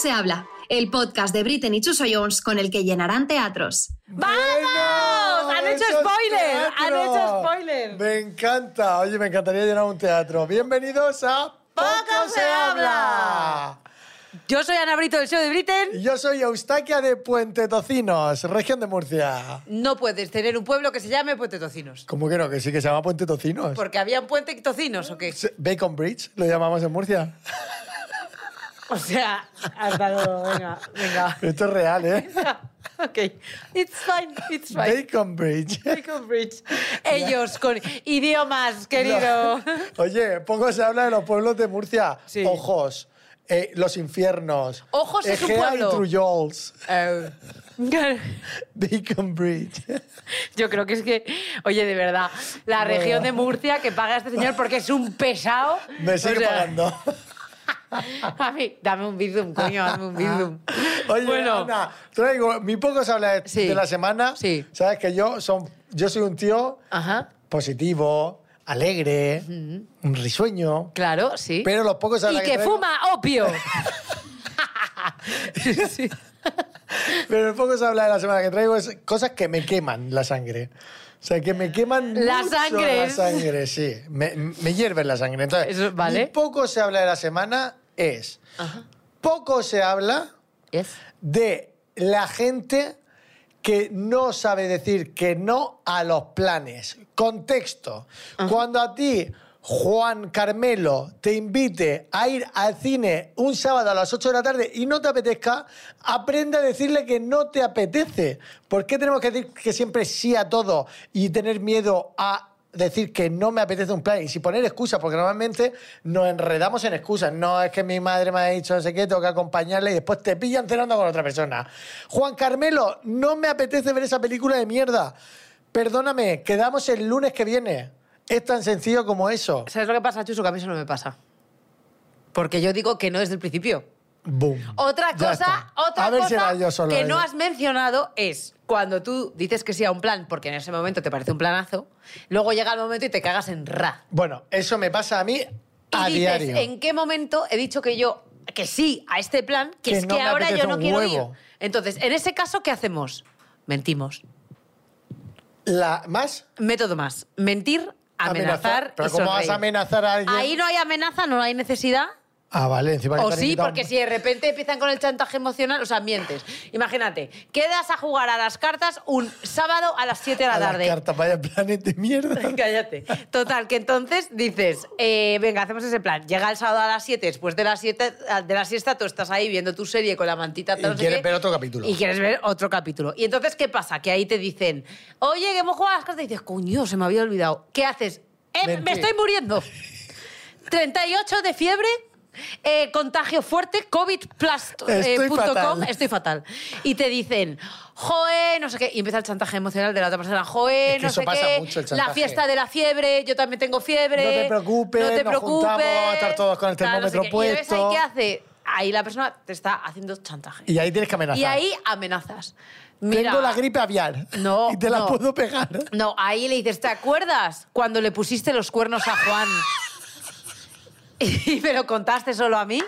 Poco se habla, el podcast de Britney y Chuso Jones con el que llenarán teatros. ¡Vamos! Bueno, ¡Han hecho spoiler! ¡Han hecho spoiler! Me encanta. Oye, me encantaría llenar un teatro. Bienvenidos a Poco se habla. Yo soy Ana Brito del show de Britain. Y yo soy Eustaquia de Puente Tocinos, región de Murcia. No puedes tener un pueblo que se llame Puente Tocinos. ¿Cómo que no? Que sí que se llama Puente Tocinos. Porque había un puente y tocinos, ¿o qué? Bacon Bridge, lo llamamos en Murcia. O sea, has dado... Venga, venga. Esto es real, ¿eh? Ok. It's fine, it's fine. Bacon Bridge. Bacon Bridge. Ellos con idiomas, querido. Oye, poco se habla de los pueblos de Murcia. Sí. Ojos, eh, los infiernos. Ojos es un pueblo. Trullols. Eh, Bacon Bridge. Yo creo que es que, oye, de verdad, la región de Murcia que paga a este señor porque es un pesado. Me sigue o sea, pagando. A mí, dame un bizum, coño, dame un bizum. Oye, bueno, Ana, traigo mi poco se habla de, Sí. de la semana. Sí. Sabes que yo, son, yo soy un tío ajá, positivo, alegre, un risueño. claro, sí. Pero los pocos se y habla que traigo- fuma opio. Sí. Pero el poco se habla de la semana que traigo es cosas que me queman la sangre. O sea, que me queman La mucho sangre. La sangre, sí. Me, me hierve la sangre. Entonces, vale. poco se habla de la semana es... Poco se habla Yes. de la gente que no sabe decir que no a los planes. Contexto. Cuando a ti, Juan Carmelo, te invite a ir al cine un sábado a las 8 de la tarde y no te apetezca, aprende a decirle que no te apetece. ¿Por qué tenemos que decir que siempre sí a todo y tener miedo a decir que no me apetece un plan y si poner excusas, porque normalmente nos enredamos en excusas. No es que mi madre me ha dicho no sé qué, tengo que acompañarle y después te pillan cenando con otra persona. Juan Carmelo, no me apetece ver esa película de mierda. Perdóname, quedamos el lunes que viene. Es tan sencillo como eso. ¿Sabes lo que pasa, Chuso? Que a mí eso no me pasa. Porque yo digo que no desde el principio. Boom. Otra Ya cosa, está. otra a ver cosa si era yo solo. que no has mencionado es cuando tú dices que sí a un plan porque en ese momento te parece un planazo, luego llega el momento y te cagas en ra. Bueno, eso me pasa a mí Y a dices, diario. ¿en qué momento he dicho que yo que sí a este plan, que, Que es no que me ahora apetece yo no un quiero huevo? ir? Entonces, en ese caso, ¿qué hacemos? Mentimos. La, ¿Más? Método más. Mentir, amenazar, Pero ¿cómo vas sonreír. a amenazar a alguien? Ahí no hay amenaza, no hay necesidad. Ah, vale, encima que O te han sí, invitado- porque si de repente empiezan con el chantaje emocional, o sea, mientes. Imagínate, quedas a jugar a las cartas un sábado a las 7 de la A las tarde. cartas, vaya planes de mierda. Cállate. Total, que entonces dices, eh, venga, hacemos ese plan. Llega el sábado a las 7, después de las 7 de la siesta, tú estás ahí viendo tu serie con la mantita. Y tal, no sé quieres qué, ver otro capítulo. Y quieres ver otro capítulo. Y entonces, ¿qué pasa? Que ahí te dicen, oye, que hemos jugado a las cartas. Y dices, coño, se me había olvidado. ¿Qué haces? "Eh, me Mentir. estoy muriendo. 38 de fiebre. Eh, contagio fuerte, covid plus, eh, Estoy fatal. com, estoy fatal. Y te dicen, joe, no sé qué, y empieza el chantaje emocional de la otra persona, joe, Es que no sé pasa qué, mucho, el la fiesta de la fiebre, yo también tengo fiebre. No te preocupes, no te nos preocupes. juntamos, vamos a estar todos con el tal, no sé termómetro qué. Y ves ahí puesto. qué hace. Ahí la persona te está haciendo chantaje. Y ahí tienes que amenazar. Y ahí amenazas. Mira, Tengo la gripe aviar. No, Y te la no. puedo pegar. No, ahí le dices, ¿te acuerdas cuando le pusiste los cuernos a Juan? y me lo contaste solo a mí.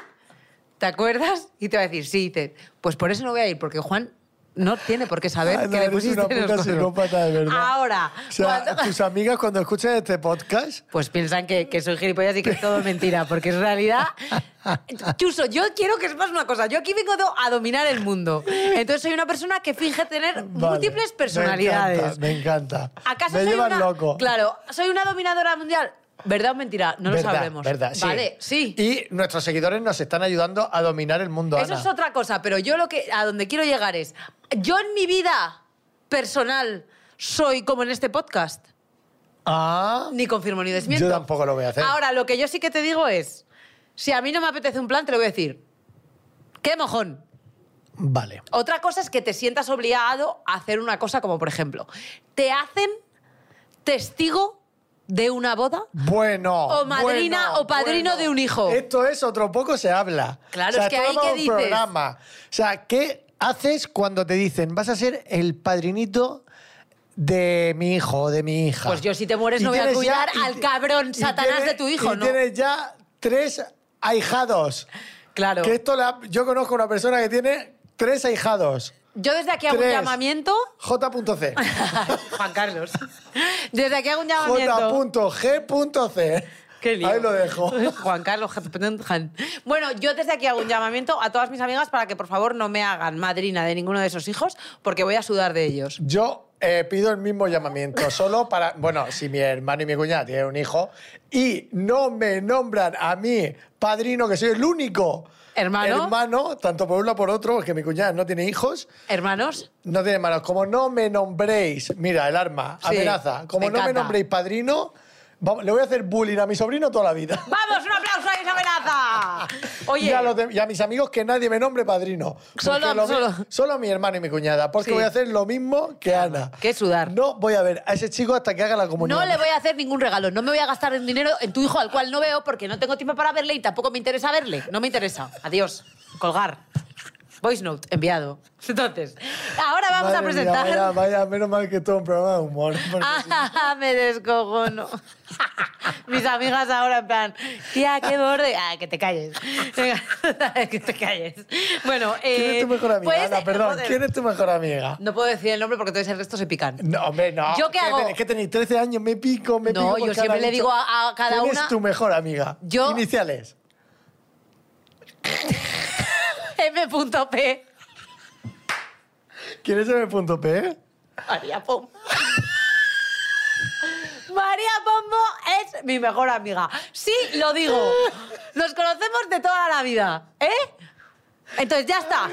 ¿Te acuerdas? Y te va a decir, sí, dice, pues por eso no voy a ir, porque Juan no tiene por qué saber Ah, no, que le pusiste una puta psicópata, de verdad. Ahora, O sea, cuando- tus amigas cuando escuchan este podcast... pues piensan que, que soy gilipollas y que es todo mentira, porque en realidad... Chuso, yo quiero que sepas una cosa. Yo aquí vengo a dominar el mundo. Entonces soy una persona que finge tener Vale, múltiples personalidades. Me encanta. Me, encanta. ¿Acaso me llevan una... loco. Claro, ¿soy una dominadora mundial? ¿Verdad o mentira? No lo Verdad, sabremos. Verdad, sí. Vale, sí. Y nuestros seguidores nos están ayudando a dominar el mundo, Eso Ana. es otra cosa, pero yo lo que a donde quiero llegar es, yo en mi vida personal soy como en este podcast. Ah, Ni confirmo ni desmiento. Yo tampoco lo voy a hacer. Ahora, lo que yo sí que te digo es, si a mí no me apetece un plan, te lo voy a decir. ¡Qué mojón! vale. Otra cosa es que te sientas obligado a hacer una cosa como, por ejemplo, te hacen testigo de una boda Bueno. O madrina bueno, o padrino bueno. de un hijo. Esto es otro poco se habla. Claro, O sea, es que esto ahí va ¿qué un dices? programa. O sea, ¿qué haces cuando te dicen vas a ser el padrinito de mi hijo o de mi hija? Pues yo, si te mueres, Y no voy a cuidar al cabrón Satanás tienes- de tu hijo, y ¿no? tienes ya tres ahijados. Claro. Que esto la- yo conozco una persona que tiene tres ahijados. Yo desde aquí hago un llamamiento. J.C. Juan Carlos. Desde aquí hago un llamamiento. J.G.C. Qué lío. Ahí lo dejo. Juan Carlos. Bueno, yo desde aquí hago un llamamiento a todas mis amigas para que por favor no me hagan madrina de ninguno de esos hijos porque voy a sudar de ellos. Yo eh, pido el mismo llamamiento, solo para. Bueno, si mi hermano y mi cuñada tienen un hijo y no me nombran a mí padrino, que soy el único ¿Hermano? hermano, tanto por uno como por otro, porque mi cuñada no tiene hijos, Hermanos, no tiene hermanos. Como no me nombréis, mira, el arma, Sí, amenaza, como me no me encanta. nombréis padrino, vamos- le voy a hacer bullying a mi sobrino toda la vida. ¡Vamos, un aplauso a esa amenaza! Oye, Y a, los de- y a mis amigos que nadie me nombre padrino. Solo- lo mi- solo- solo mi hermano y mi cuñada. Porque Sí. voy a hacer lo mismo que Ana. ¿Qué sudar? No voy a ver a ese chico hasta que haga la comunión. no le voy a hacer ningún regalo, no me voy a gastar el dinero en tu hijo al cual no veo porque no tengo tiempo para verle y tampoco me interesa verle. No me interesa. Adiós. Colgar. Voice note, enviado. Entonces, ahora vamos a mía, presentar... vaya, vaya, menos mal que todo un programa de humor. Ah, me descojono. Mis amigas ahora en plan, tía, qué borde. Ah, que te calles. Venga, que te calles. Bueno, eh, ¿Quién es tu mejor amiga? pues, Ana, perdón, joder, ¿quién es tu mejor amiga? No puedo decir el nombre porque entonces el resto se pican. No, hombre, no. ¿Yo qué hago? ten- que tenéis 13 años, me pico, me No, pico. por yo siempre le dicho. digo a- a cada ¿Quién una- es tu mejor amiga? Yo- Iniciales. M.P. ¿Quién es M.P? María Pombo. María Pombo es mi mejor amiga. Sí, lo digo. Nos conocemos de toda la vida, ¿eh? Entonces ya está.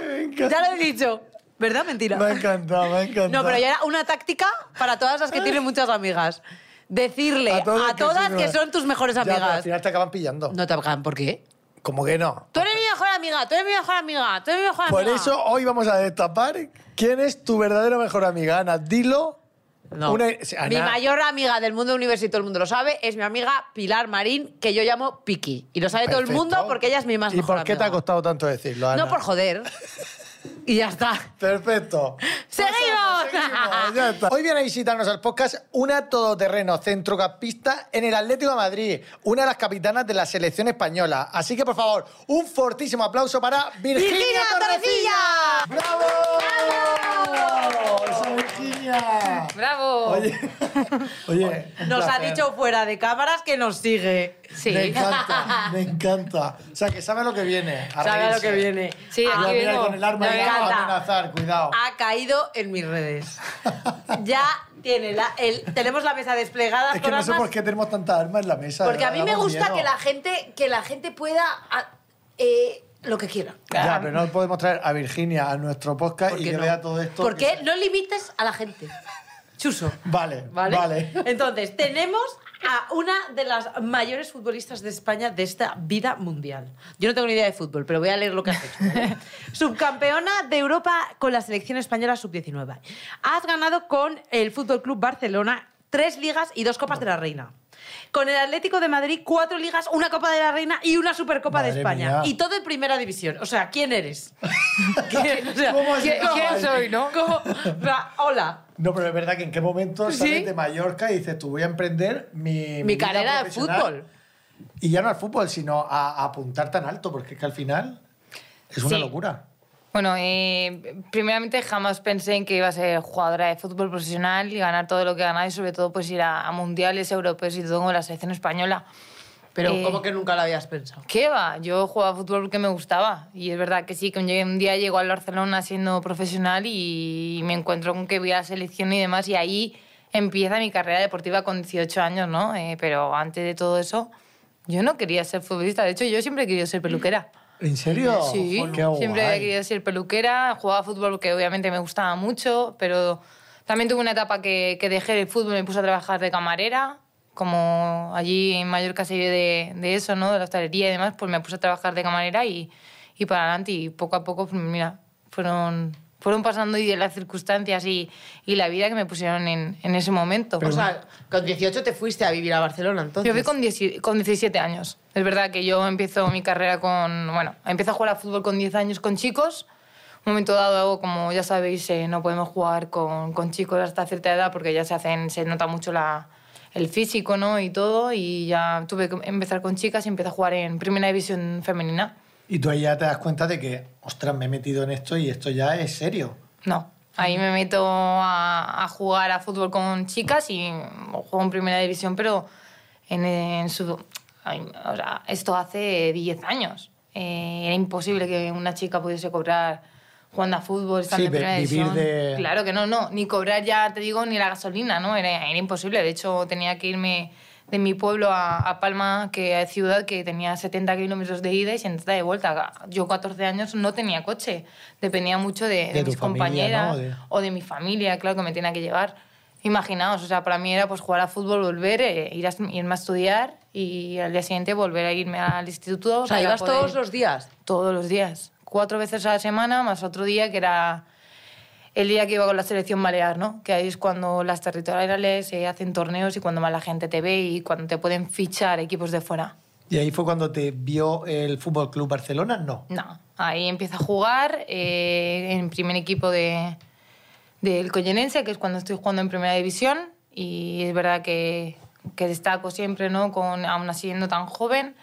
Ya lo he dicho. ¿Verdad? Mentira. Me ha encantado, me ha encantado. No, pero ya era una táctica para todas las que tienen muchas amigas. Decirle a, todas sí, que no. son tus mejores Ya, pero al amigas. final te acaban pillando. No te hagan, ¿por qué? Como que no. Tú eres mi mejor amiga, tú eres mi mejor amiga, tú eres mi mejor Por amiga. eso hoy vamos a destapar quién es tu verdadera mejor amiga. Ana, dilo. No. Una- sí, Mi Ana, mayor amiga del mundo universo y todo el mundo lo sabe es mi amiga Pilar Marín, que yo llamo Piki. Y lo sabe todo el mundo porque ella es mi más ¿Y mejor por qué te ha costado tanto decirlo, Ana? No por joder. Y ya está. Perfecto. ¡Seguimos! Seguimos, ya está. Hoy viene a visitarnos al podcast una todoterreno centrocampista en el Atlético de Madrid, una de las capitanas de la selección española. Así que, por favor, un fortísimo aplauso para Virginia, ¡Virginia Torrecilla. ¡Bravo! ¡Esa Virginia! ¡Bravo! Oye, oye, Nos ha dicho fuera de cámaras que nos sigue. Sí. Me encanta, me encanta. O sea, que sabe lo que viene. a Sabe lo que viene. Sí, Cuidado, aquí mira, vengo. con el arma Me encanta. amenazar, cuidado. Ha caído en mis redes. Ya tiene la, el, tenemos la mesa desplegada Es que no sé por qué tenemos tantas armas en la mesa. Porque a mí me gusta que la gente, que la gente pueda ah, eh, lo que quiera. Ya, pero no podemos traer a Virginia a nuestro podcast ¿Por y que no? vea todo esto. ¿Por qué se- no limites a la gente? Chuso. Vale, ¿Vale? vale. Entonces, tenemos a una de las mayores futbolistas de España de esta vida mundial. Yo no tengo ni idea de fútbol, pero voy a leer lo que has hecho. ¿vale? Subcampeona de Europa con la selección española sub-19. Has ganado con el Fútbol Club Barcelona tres ligas y dos Copas de la Reina. Con el Atlético de Madrid, cuatro ligas, una Copa de la Reina y una Supercopa de Madre España. mía. Y todo en primera división. O sea, ¿quién eres? ¿Quién, o sea, ¿Cómo ¿quién- quién soy, no? ¿Cómo? Hola. No, pero es verdad que en qué momento ¿Sí? sales de Mallorca y dices, tú voy a emprender mi. Mi vida carrera de profesional". fútbol. Y ya no al fútbol, sino a, a apuntar tan alto, porque es que al final es una Sí. locura. Bueno, eh, primeramente jamás pensé en que iba a ser jugadora de fútbol profesional y ganar todo lo que he ganado y sobre todo pues ir a, a mundiales europeos y todo con la selección española. Pero Eh, ¿cómo que nunca lo habías pensado? ¿Qué va? Yo jugaba fútbol porque me gustaba y es verdad que sí, que un un día llego al Barcelona siendo profesional y me encuentro con que voy a la selección y demás y ahí empieza mi carrera deportiva con 18 años, ¿no? Eh, pero antes de todo eso yo no quería ser futbolista, de hecho yo siempre he querido ser peluquera. ¿En serio? Sí, qué siempre guay. he querido ser peluquera, jugaba fútbol porque obviamente me gustaba mucho, pero también tuve una etapa que, que dejé el fútbol y me puse a trabajar de camarera, como allí en Mallorca se vive de, de eso, ¿no? de la hostelería y demás, pues me puse a trabajar de camarera y, y para adelante y poco a poco, pues mira, fueron, fueron pasando y de las circunstancias y, y la vida que me pusieron en, en ese momento. o sea, con 18 te fuiste a vivir a Barcelona, entonces. Yo fui con, 10 con 17 años. Es verdad que yo empiezo mi carrera con... Bueno, empiezo a jugar a fútbol con 10 años con chicos. Un momento dado, como ya sabéis, eh, no podemos jugar con, con chicos hasta cierta edad porque ya se hacen, se nota mucho la, el físico ¿no? y todo. Y ya tuve que empezar con chicas y empecé a jugar en Primera División Femenina. Y tú ahí ya te das cuenta de que, ostras, me he metido en esto y esto ya es serio. No. Ahí me meto a, a jugar a fútbol con chicas y juego en primera división, pero en, en su. ay, o sea, esto hace 10 años. Eh, era imposible que una chica pudiese cobrar jugando a fútbol, estando Sí, en primera división. de- Claro que no, no. Ni cobrar ya, te digo, ni la gasolina, ¿no? Era, era imposible. De hecho, tenía que irme de mi pueblo a, a Palma, que es ciudad que tenía 70 kilómetros de ida y 70 de vuelta. Yo, 14 años, no tenía coche. Dependía mucho de, de De tu mis familia, compañeras ¿no? De- o de mi familia, claro, que me tenía que llevar. Imaginaos, o sea, para mí era pues jugar a fútbol, volver, eh, ir a, irme a estudiar y al día siguiente volver a irme al instituto. O sea, ibas poder- todos los días. Todos los días. Cuatro veces a la semana, más otro día que era el día que iba con la selección balear, ¿no? Que ahí es cuando las territoriales se hacen torneos y cuando más la gente te ve y cuando te pueden fichar equipos de fuera. ¿Y ahí fue cuando te vio el Fútbol Club Barcelona? No. No, ahí empiezo a jugar eh, en primer equipo de, del Collenense, que es cuando estoy jugando en primera división. Y es verdad que, que destaco siempre, ¿no? Con, aún así siendo tan joven.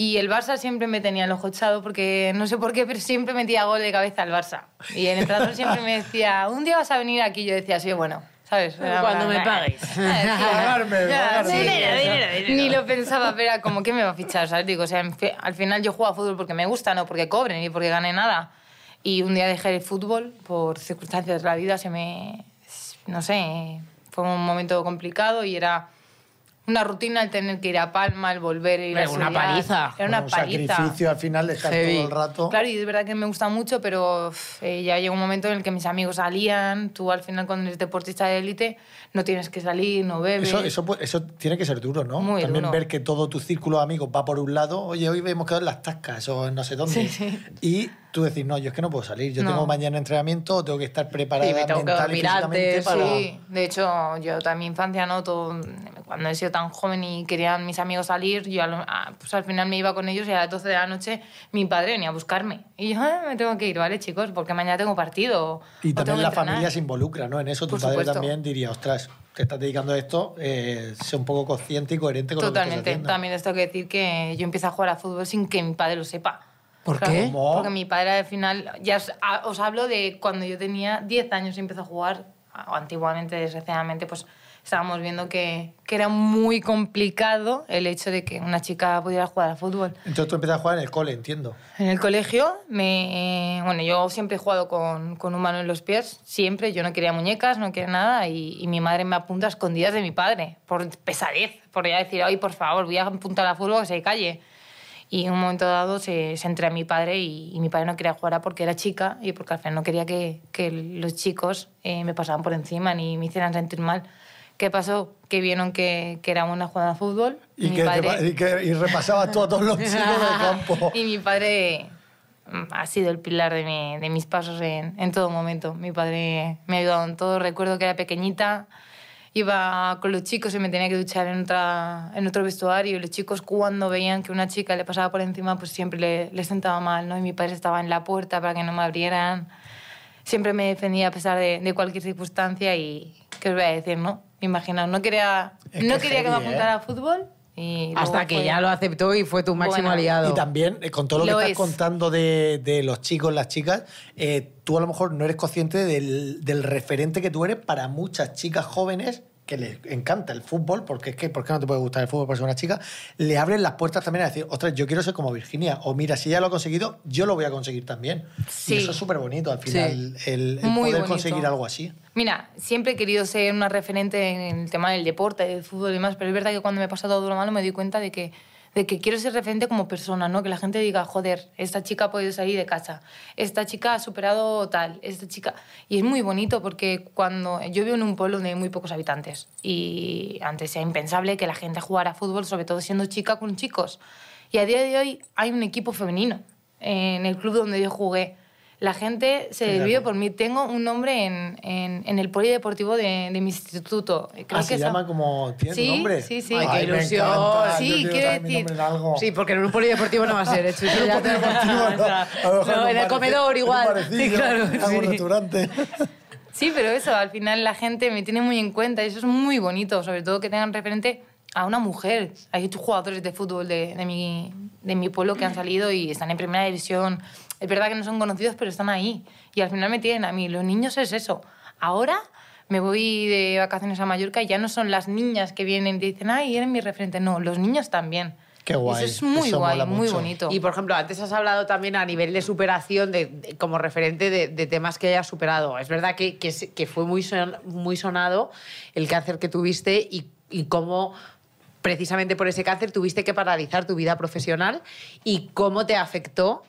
Y el Barça siempre me tenía el ojo echado porque no sé por qué, pero siempre metía gol de cabeza al Barça. Y el entrenador siempre me decía, un día vas a venir aquí. Yo decía, sí, bueno, ¿sabes? Era Cuando me paguéis. Pagarme, pagarme. Ni lo pensaba, pero era como que me va a fichar, ¿sabes? Digo, o sea, al final yo juego a fútbol porque me gusta, no porque cobren ni porque gane nada. Y un día dejé el fútbol por circunstancias de la vida, se me. No sé, fue un momento complicado y era una rutina el tener que ir a Palma, el volver, ir a Era una paliza. Era una un paliza. sacrificio al final de estar Heavy. todo el rato. Claro, y es verdad que me gusta mucho, pero eh, ya llegó un momento en el que mis amigos salían. Tú al final, cuando eres deportista de élite, no tienes que salir, no bebes. Eso, eso, eso tiene que ser duro, ¿no? Muy También duro. ver que todo tu círculo de amigos va por un lado, oye, hoy hemos quedado en las tascas o en no sé dónde. Sí, sí. Y tú decís, no, yo es que no puedo salir, yo No. tengo mañana entrenamiento, tengo que estar preparada Sí, me tengo que mental y físicamente antes, para... Sí, de hecho, yo toda mi infancia, ¿no? Todo, cuando he sido tan joven y querían mis amigos salir, yo pues al final me iba con ellos y a las 12 de la noche mi padre venía a buscarme. Y yo, "Ah, me tengo que ir, ¿vale, chicos? Porque mañana tengo partido. Y también que la entrenar". familia se involucra, ¿no? En eso tu Por padre supuesto. también diría, ostras, te estás dedicando a esto, eh, sé un poco consciente y coherente con lo que Totalmente. También les tengo que decir que yo empecé a jugar a fútbol sin que mi padre lo sepa. ¿Por Claro, qué? ¿Cómo? Porque mi padre al final, ya os, a- os hablo de cuando yo tenía 10 años y empezó a jugar, antiguamente, desgraciadamente, pues estábamos viendo que, que era muy complicado el hecho de que una chica pudiera jugar al fútbol. Entonces tú empiezas a jugar en el cole, entiendo. En el colegio, me, bueno, yo siempre he jugado con, con un mano en los pies, siempre. Yo no quería muñecas, no quería nada. Y, y mi madre me apunta a escondidas de mi padre, por pesadez, por ya decir, ay, por favor, voy a apuntar a fútbol que se calle. Y en un momento dado se, se entré a mi padre y, y mi padre no quería jugar a porque era chica y porque al final no quería que, que los chicos eh, me pasaran por encima ni me hicieran sentir mal. ¿Qué pasó? Que vieron que, que era buena jugando a fútbol. Y, mi que, padre- pa- y, que- y repasabas tú a todos los chicos del campo. y mi padre mm, ha sido el pilar de, mi- de mis pasos en, en todo momento. Mi padre me ha ayudado en todo. Recuerdo que era pequeñita, iba con los chicos y me tenía que duchar en, otra, en otro vestuario. Los chicos, cuando veían que una chica le pasaba por encima, pues siempre le, le sentaba mal. ¿no? Y mi padre estaba en la puerta para que no me abrieran. Siempre me defendía a pesar de, de cualquier circunstancia. Y, ¿qué os voy a decir? no? Imaginaos, no quería, Es no que quería que me heavy, ¿eh? apuntara a fútbol. Y Hasta que fue- ya lo aceptó y fue tu máximo Bueno. aliado. Y también, eh, con todo lo que estás es. contando de, de los chicos, las chicas, eh, tú a lo mejor no eres consciente del, del referente que tú eres para muchas chicas jóvenes que les encanta el fútbol, porque es que, ¿por qué no te puede gustar el fútbol por ser una chica? Le abren las puertas también a decir, ostras, yo quiero ser como Virginia, o mira, si ella lo ha conseguido, yo lo voy a conseguir también. Sí. Y eso es súper bonito al final, el, poder bonito. conseguir algo así. Mira, siempre he querido ser una referente en el tema del deporte, del fútbol y demás, pero es verdad que cuando me pasa todo lo malo me doy cuenta de que, de que quiero ser referente como persona, ¿no? Que la gente diga, joder, esta chica ha podido salir de casa, esta chica ha superado tal, esta chica... Y es muy bonito porque cuando... Yo vivo en un pueblo donde hay muy pocos habitantes y antes era impensable que la gente jugara fútbol, sobre todo siendo chica con chicos. Y a día de hoy hay un equipo femenino en el club donde yo jugué. La gente se Fíjate. desvió por mí. Tengo un nombre en, en, en el polideportivo de, de mi instituto. Creo Ah, que se esa- llama como... ¿Tiene Sí, nombre? sí, sí. Ay, qué me ilusión. encanta. Sí, Yo quiero decir- en. Sí, porque en un polideportivo no va a ser. Hecho, eso ya te- Deportivo, no. o sea, A lo mejor no, un en el comedor en un igual. barecillo, Sí, claro, algún sí. restaurante. Sí, pero eso, al final la gente me tiene muy en cuenta y eso es muy bonito, sobre todo que tengan referente a una mujer. Hay jugadores de fútbol de, de, mi, de mi pueblo que han salido y están en primera división. Es verdad que no son conocidos, pero están ahí. Y al final me tienen a mí. Los niños es eso. Ahora me voy de vacaciones a Mallorca y ya no son las niñas que vienen y dicen, ay, eres mi referente. No, los niños también. Qué guay. Eso es muy Eso guay, muy bonito. Y por ejemplo, antes has hablado también a nivel de superación, de, de- como referente de, de temas que hayas superado. Es verdad que, que, que fue muy, son- muy sonado el cáncer que tuviste y, y cómo precisamente por ese cáncer tuviste que paralizar tu vida profesional y cómo te afectó.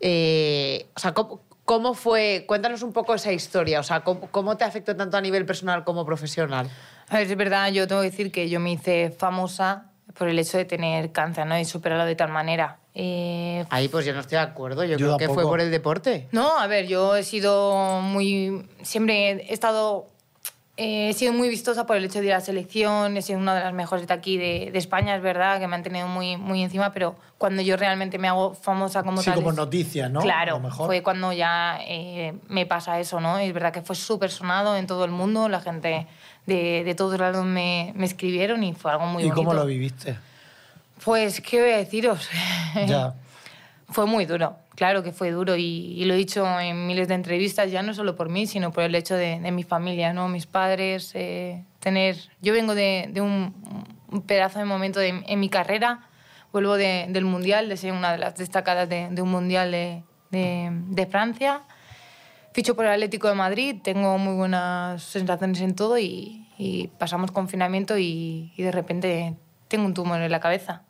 Eh, o sea, cómo, cómo fue. Cuéntanos un poco esa historia. O sea, cómo, cómo te afectó tanto a nivel personal como profesional. A ver, es verdad, yo tengo que decir que yo me hice famosa por el hecho de tener cáncer, ¿no? Y superarlo de tal manera. Eh, Ahí pues yo no estoy de acuerdo. Yo, Yo creo que fue por el deporte. No, a ver, yo he sido muy. Siempre he estado. Eh, he sido muy vistosa por el hecho de ir a la selección, he sido una de las mejores de aquí de, de España, es verdad, que me han tenido muy, muy encima, pero cuando yo realmente me hago famosa como Sí, tal. como es- noticia, ¿no? Claro, mejor. fue cuando ya eh, me pasa eso, ¿no? Y es verdad que fue súper sonado en todo el mundo, la gente de, de todos lados me, me escribieron y fue algo muy ¿Y bonito. cómo lo viviste? Pues, ¿qué voy a deciros? ya. Fue muy duro, claro que fue duro y, lo he dicho en miles de entrevistas, ya no solo por mí, sino por el hecho de, mi familia, ¿no? mis padres, eh, tener... Yo vengo de, un, pedazo de momento en mi carrera, vuelvo de- del Mundial, de ser una de las destacadas de, un Mundial de, Francia, ficho por el Atlético de Madrid, tengo muy buenas sensaciones en todo y, pasamos confinamiento y de repente tengo un tumor en la cabeza.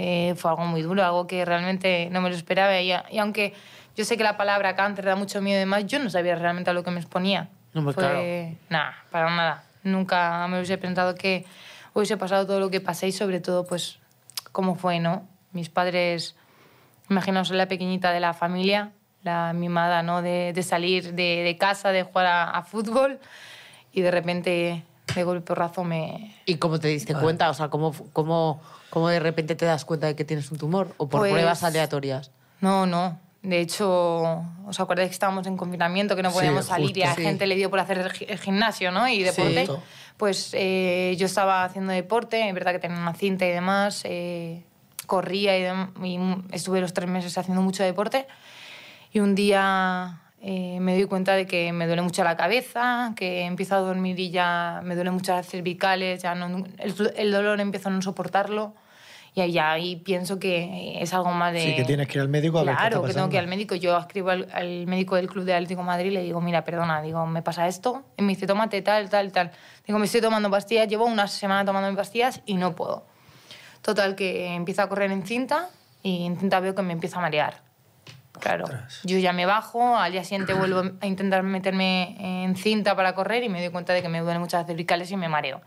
Eh, fue algo muy duro, algo que realmente no me lo esperaba y, y aunque yo sé que la palabra cáncer da mucho miedo y demás, yo no sabía realmente a lo que me exponía. No, pues, Fue, Nada, para nada. Nunca me hubiese pensado que hubiese pasado todo lo que pasé y sobre todo pues cómo fue, ¿no? Mis padres, imaginaos, la pequeñita de la familia, la mimada, ¿no? De, de salir de, de casa, de jugar a, a fútbol y de repente, de golpe porrazo, me... ¿Y cómo te diste cuenta? O sea, ¿cómo, cómo, ¿cómo de repente te das cuenta de que tienes un tumor? ¿O por Pues- pruebas aleatorias? No, no. De hecho, ¿os acordáis que estábamos en confinamiento, que no Sí, podíamos salir y a justo. gente le dio por hacer el gi- el gimnasio, ¿no? Y deporte. Justo. Pues eh, yo estaba haciendo deporte, es verdad que tenía una cinta y demás, eh, corría y, y estuve los tres meses haciendo mucho deporte. Y un día eh, me doy cuenta de que me duele mucho la cabeza, que empiezo a dormir y ya me duelen mucho las cervicales, ya no, el, el dolor empiezo a no soportarlo. Y ahí, ahí pienso que es algo más de... Sí, que tienes que ir al médico a ver qué Claro, que tengo que ir al médico. Yo escribo al, al médico del Club de Atlético de Madrid y le digo, mira, perdona, digo, me pasa esto. Y me dice, tómate tal, tal, tal. Digo, me estoy tomando pastillas, llevo una semana tomando pastillas y no puedo. Total, que empiezo a correr en cinta y en cinta veo que me empieza a marear. Claro, Ostras. yo ya me bajo, al día siguiente vuelvo a intentar meterme en cinta para correr y me doy cuenta de que me duelen muchas cervicales y me mareo.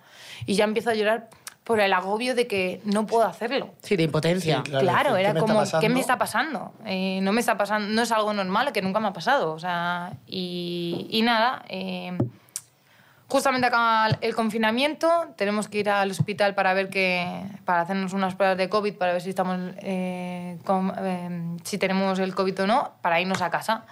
Y ya empiezo a llorar por el agobio de que no puedo hacerlo. Sí, de impotencia. Sí, Claro, Claro, ¿qué era como, ¿qué me está pasando? Eh, no me está pasando, no es algo normal, que nunca me ha pasado. O sea, y, y nada, eh, justamente acaba el confinamiento, tenemos que ir al hospital para ver que, para hacernos unas pruebas de COVID, para ver si estamos, eh, con- eh, si tenemos el COVID o no, para irnos a casa.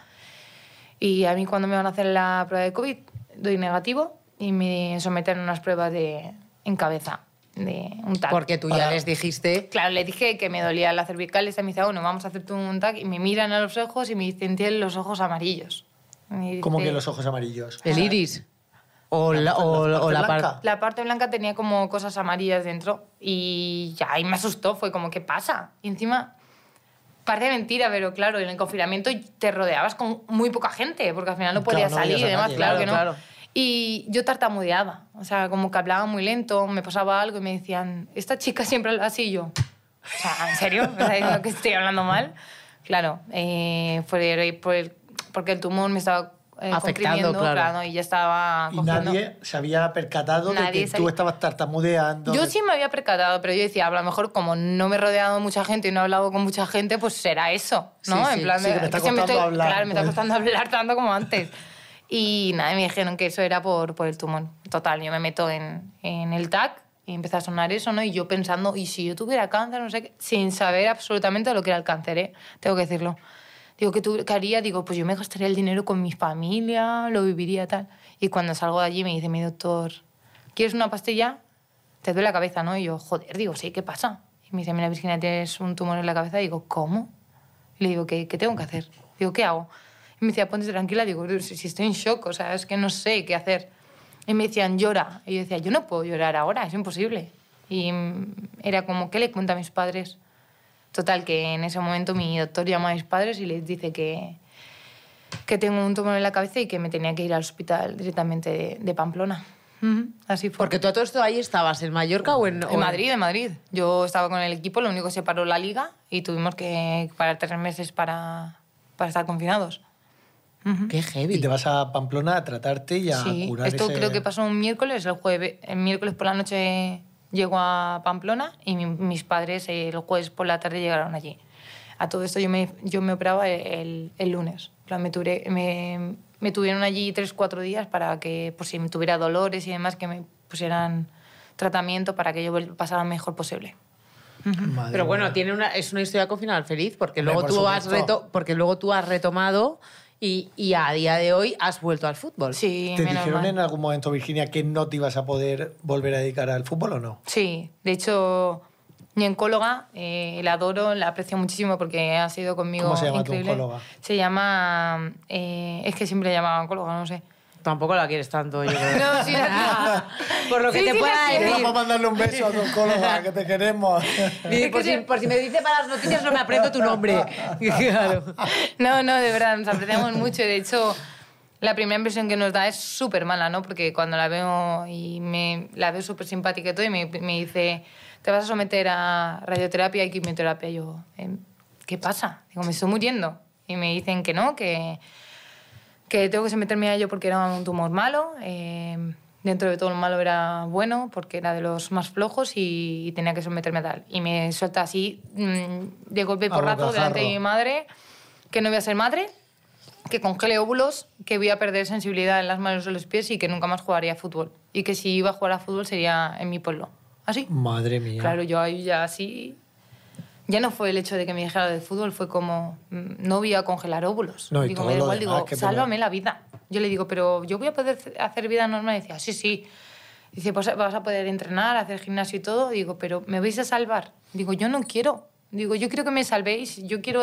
Y a mí cuando me van a hacer la prueba de COVID, doy negativo y me someten a unas pruebas de, en cabeza, de un TAC. Porque tú ya Para- les dijiste... Claro, le dije que me dolía la cervical y me dice, bueno, vamos a hacerte un TAC. Y me miran a los ojos y me dicen, tienes los ojos amarillos. Me ¿Cómo dice- que los ojos amarillos? El iris. O la, La- o, la o la parte blanca. La parte blanca tenía como cosas amarillas dentro y ya ahí me asustó, fue como, ¿qué pasa? Y encima, parece mentira, pero claro, en el confinamiento te rodeabas con muy poca gente, porque al final no Claro, podías no salir y demás, nadie, claro, claro, que no. claro. Y yo tartamudeaba, o sea, como que hablaba muy lento, me pasaba algo y me decían, esta chica siempre habla así y yo. O sea, ¿en serio? ¿Me estás diciendo que estoy hablando mal? Claro, eh, fue por el- porque el tumor me estaba eh, Afectando, comprimiendo, claro. y ya estaba Y cogiendo- nadie se había percatado de Nadie que se tú estabas tartamudeando. Yo de- sí me había percatado, pero yo decía, a lo mejor como no me he rodeado de mucha gente y no he hablado con mucha gente, pues será eso, ¿no? Sí, en sí, plan, sí, que me está siempre costando hablar, Claro, me está pues. costando hablar tanto como antes. Y nada, me dijeron que eso era por, por el tumor. Total, yo me meto en, en el TAC y empieza a sonar eso, ¿no? Y yo pensando, ¿y si yo tuviera cáncer? No sé qué, sin saber absolutamente lo que era el cáncer, ¿eh? Tengo que decirlo. Digo, ¿qué, tu- qué haría? Digo, pues yo me gastaría el dinero con mi familia, lo viviría tal. Y cuando salgo de allí me dice mi doctor, ¿quieres una pastilla? te duele la cabeza, ¿no? Y yo, joder, digo, sí, ¿qué pasa? Y me dice, mira, Virginia, tienes un tumor en la cabeza. Y digo, ¿cómo? Y le digo, ¿qué, tengo que hacer? Digo, ¿qué hago? Y me decía, ponte tranquila. Digo, si, si estoy en shock, o sea, es que no sé qué hacer. Y me decían, llora. Y yo decía, yo no puedo llorar ahora, es imposible. Y era como, ¿qué le cuento a mis padres? Total, que en ese momento mi doctor llama a mis padres y les dice que, que tengo un tumor en la cabeza y que me tenía que ir al hospital directamente de, de Pamplona. Así fue. Porque tú a todo esto ahí estabas, ¿en Mallorca o en...? o En Madrid, en Madrid. Yo estaba con el equipo, lo único que se paró la liga y tuvimos que parar tres meses para, para estar confinados. Qué heavy. Y te vas a Pamplona a tratarte y a Sí, curar esto ese- creo que pasó un miércoles, el jueves, el miércoles por la noche llego a Pamplona y mi- mis padres eh, el jueves por la tarde llegaron allí. A todo esto yo me, yo me operaba el, el lunes. Plan, me, tuve- me, me tuvieron allí tres, cuatro días para que, por si me tuviera dolores y demás, que me pusieran tratamiento para que yo pasara lo mejor posible. Madre Pero bueno, mía. tiene una, es una historia con final feliz porque Hombre, luego, por tú has reto, porque luego tú has retomado y, y a día de hoy has vuelto al fútbol. Sí, ¿Te menos dijeron mal. en algún momento, Virginia, que no te ibas a poder volver a dedicar al fútbol o no? Sí, de hecho, mi oncóloga eh, la adoro, la aprecio muchísimo porque ha sido conmigo ¿Cómo se llama tu oncóloga? Se llama... eh, es que siempre le llamaba oncóloga, no sé. Tampoco la quieres tanto, yo creo. No, sí la Por lo que Sí, te sí, pueda la quiero. decir. Vamos a mandarle un beso a tu oncóloga, que te queremos. Di, Por si, por si me dice para las noticias no me aprendo tu nombre. Claro. No, no, de verdad, nos apreciamos mucho. De hecho, la primera impresión que nos da es súper mala, ¿no? Porque cuando la veo y me, la veo súper simpática y todo, y me, me dice, te vas a someter a radioterapia y quimioterapia. Y yo, "Em, ¿qué pasa? Digo, me estoy muriendo. Y me dicen que no, que, que tengo que someterme a ello porque era un tumor malo. eh, dentro de todo lo malo era bueno porque era de los más flojos y, y tenía que someterme a tal. Y me suelta así mm, de golpe y A porrazo delante de mi madre que no voy a ser madre, que congele óvulos, que voy a perder sensibilidad en las manos o los pies y que nunca más jugaría a fútbol. Y que si iba a jugar a fútbol sería en mi pueblo. ¿Así? Madre mía. Claro, yo ahí ya así... Ya no fue el hecho de que me dijera de fútbol, fue como, mm, no voy a congelar óvulos. No, y digo, todo me da igual, digo, sálvame la vida. Yo le digo, pero yo voy a poder hacer vida normal. Y decía, sí, sí. Dice, pues vas a poder entrenar, hacer gimnasio y todo. Digo, pero ¿me vais a salvar? Digo, yo no quiero. Digo, yo quiero que me salvéis. Yo quiero...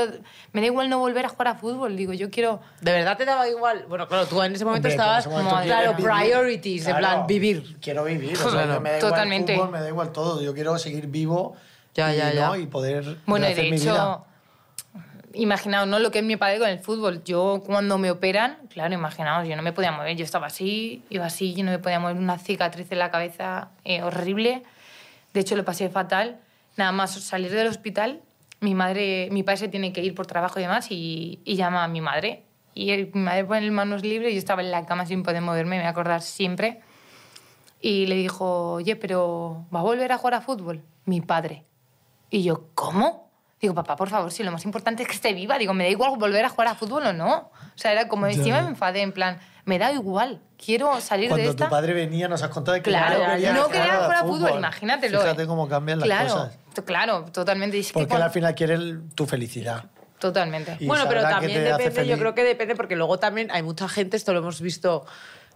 Me da igual no volver a jugar a fútbol. Digo, yo quiero... ¿De verdad te daba igual? Bueno, claro, tú en ese momento Hombre, en estabas, ese momento claro, vivir. priorities, en Claro, plan, vivir. Quiero vivir. O sea, Claro. me da igual Totalmente. el fútbol, me da igual todo. Yo quiero seguir vivo Ya, y, ya, ¿no? ya. y poder Bueno, y de mi vida. hecho, imaginaos, ¿no? Lo que es mi padre con el fútbol. Yo, cuando me operan, claro, imaginaos, yo no me podía mover. Yo estaba así, iba así, yo no me podía mover. Una cicatriz en la cabeza eh, horrible. De hecho, lo pasé fatal. Nada más salir del hospital, mi madre, mi padre se tiene que ir por trabajo y demás y, y llama a mi madre. Y él- mi madre pone manos libres y yo estaba en la cama sin poder moverme, me voy a acordar siempre. Y le dijo, oye, pero ¿va a volver a jugar a fútbol? Mi padre. Y yo, ¿cómo? Digo, papá, por favor, si lo más importante es que esté viva. Digo, me da igual volver a jugar a fútbol o no. O sea, era como, encima me enfadé, en plan, me da igual, quiero salir de Cuando esta. tu padre venía nos has contado de que Claro, no quería, no que quería de jugar a fútbol, imagínatelo. Fíjate eh. cómo cambian las claro, cosas. Claro, totalmente. Es que Porque cuando- al final quiere tu felicidad. Totalmente. Y bueno, pero que también depende, yo creo que depende, porque luego también hay mucha gente, esto lo hemos visto,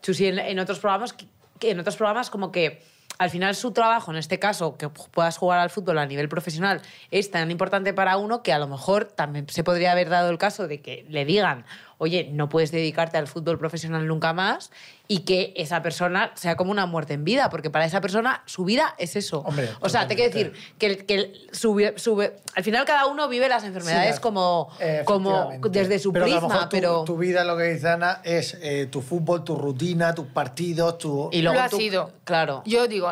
Chusi, en, en otros programas, que, que en otros programas como que al final su trabajo, en este caso, que puedas jugar al fútbol a nivel profesional, es tan importante para uno que a lo mejor también se podría haber dado el caso de que le digan, oye, no puedes dedicarte al fútbol profesional nunca más y que esa persona sea como una muerte en vida, porque para esa persona su vida es eso. Hombre, o sea, te quiero decir que, el- que el- su, vi- su vi- al final cada uno vive las enfermedades Sí, como, eh, como desde su pero que a lo prisma, mejor tu- pero... Tu, vida, lo que dice Ana, es eh, tu fútbol, tu rutina, tus partidos, tu... y luego lo ha tú- sido. Claro. Yo digo,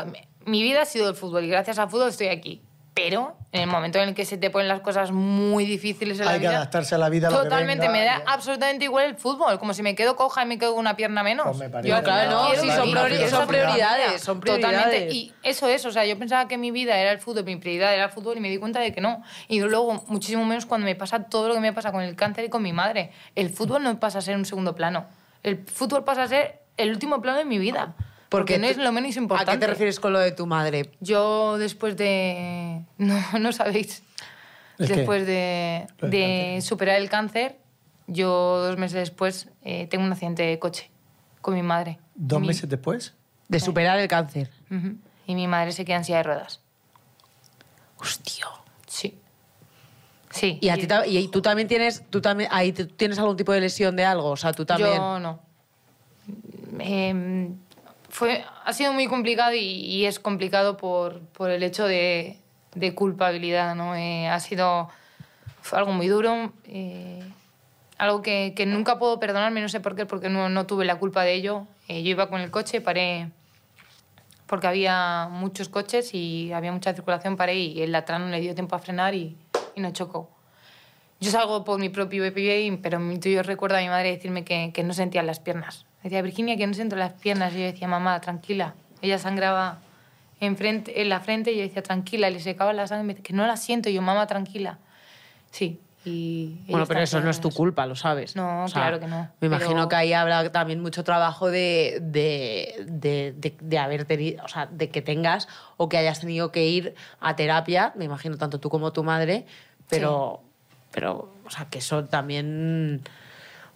mi vida ha sido el fútbol y gracias al fútbol estoy aquí. Pero en el momento en el que se te ponen las cosas muy difíciles en la Hay que vida... adaptarse a la vida, a lo que Totalmente, venga, me da absolutamente igual el fútbol. Como si me quedo coja y me quedo con una pierna menos. Pues me Yo Claro, no, sí, son, priori- son prioridades, son prioridades. Totalmente. Y eso es, o sea, yo pensaba que mi vida era el fútbol, mi prioridad era el fútbol y me di cuenta de que no. Y luego, muchísimo menos cuando me pasa todo lo que me pasa con el cáncer y con mi madre. El fútbol no pasa a ser un segundo plano. El fútbol pasa a ser el último plano de mi vida. Porque, no tú- es lo menos importante. ¿A qué te refieres con lo de tu madre? Yo después de... No, no sabéis. Después de, de superar el cáncer, yo dos meses después eh, tengo un accidente de coche con mi madre. ¿Dos Mi- meses después? De superar el cáncer. Y mi madre se queda en silla de ruedas. Hostia. Sí. Sí. ¿Y, a ti y tú también tienes, tú también, ahí te- tienes algún tipo de lesión de algo? O sea, tú también... Yo no. Em, fue, ha sido muy complicado y, y es complicado por, por el hecho de, de culpabilidad, ¿no? Eh, ha sido fue algo muy duro, eh, algo que, que nunca puedo perdonarme, no sé por qué, porque no, no tuve la culpa de ello. Eh, yo iba con el coche, paré porque había muchos coches y había mucha circulación, paré y el atrás no le dio tiempo a frenar y, y no chocó. Yo salgo por mi propio pie, pero yo recuerdo a mi madre decirme que, que no sentía las piernas. Decía, Virginia, que no siento las piernas. Y yo decía, mamá, tranquila. Ella sangraba en, frente, en la frente y yo decía, tranquila. Y le secaba la sangre y me decía, que no la siento. Y yo, mamá, tranquila. Sí. Bueno, pero eso no es tu culpa, lo sabes. No, claro que no, Me imagino pero- que ahí habrá también mucho trabajo de, de, de, de- de haber tenido, o sea, de que tengas o que hayas tenido que ir a terapia, me imagino tanto tú como tu madre, pero, pero o sea, que eso también...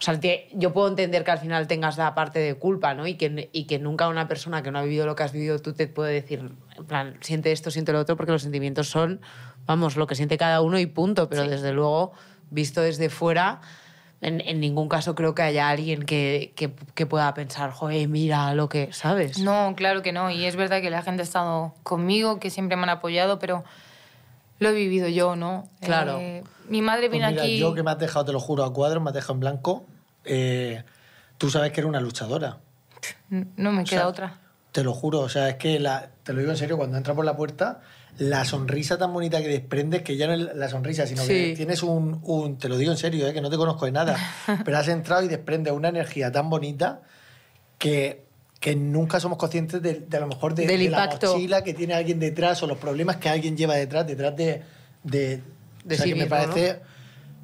O sea, te- yo puedo entender que al final tengas la parte de culpa, ¿no? Y que, y que nunca una persona que no ha vivido lo que has vivido tú te puede decir, en plan, siente esto, siente lo otro, porque los sentimientos son, vamos, lo que siente cada uno y punto. Pero desde luego, visto desde fuera, en, en ningún caso creo que haya alguien que, que, que pueda pensar, joder, mira lo que, ¿sabes? No, claro que no. Y es verdad que la gente ha estado conmigo, que siempre me han apoyado, pero lo he vivido yo, ¿no? Claro. Eh, mi madre Pues vino mira, aquí... yo que me has dejado, te lo juro, a cuadros, me has dejado en blanco. Eh, tú sabes que eres una luchadora. No me O queda sea, otra. Te lo juro, o sea, es que la- te lo digo en serio, cuando entras por la puerta, la sonrisa tan bonita que desprendes, que ya no es la sonrisa, sino que tienes un, un- te lo digo en serio, eh, que no te conozco de nada, pero has entrado y desprendes una energía tan bonita que, que nunca somos conscientes de, de a lo mejor de, Del de la mochila que tiene alguien detrás o los problemas que alguien lleva detrás, detrás de... de, De o sea, sí que me ¿no?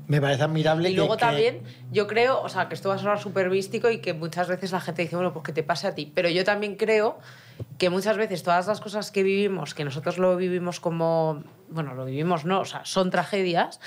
Me parece admirable Y luego que- también, yo creo, o sea, que esto va a sonar súper místico y que muchas veces la gente dice, bueno, pues que te pase a ti. Pero yo también creo que muchas veces todas las cosas que vivimos, que nosotros lo vivimos como, bueno, lo vivimos no, o sea, son tragedias,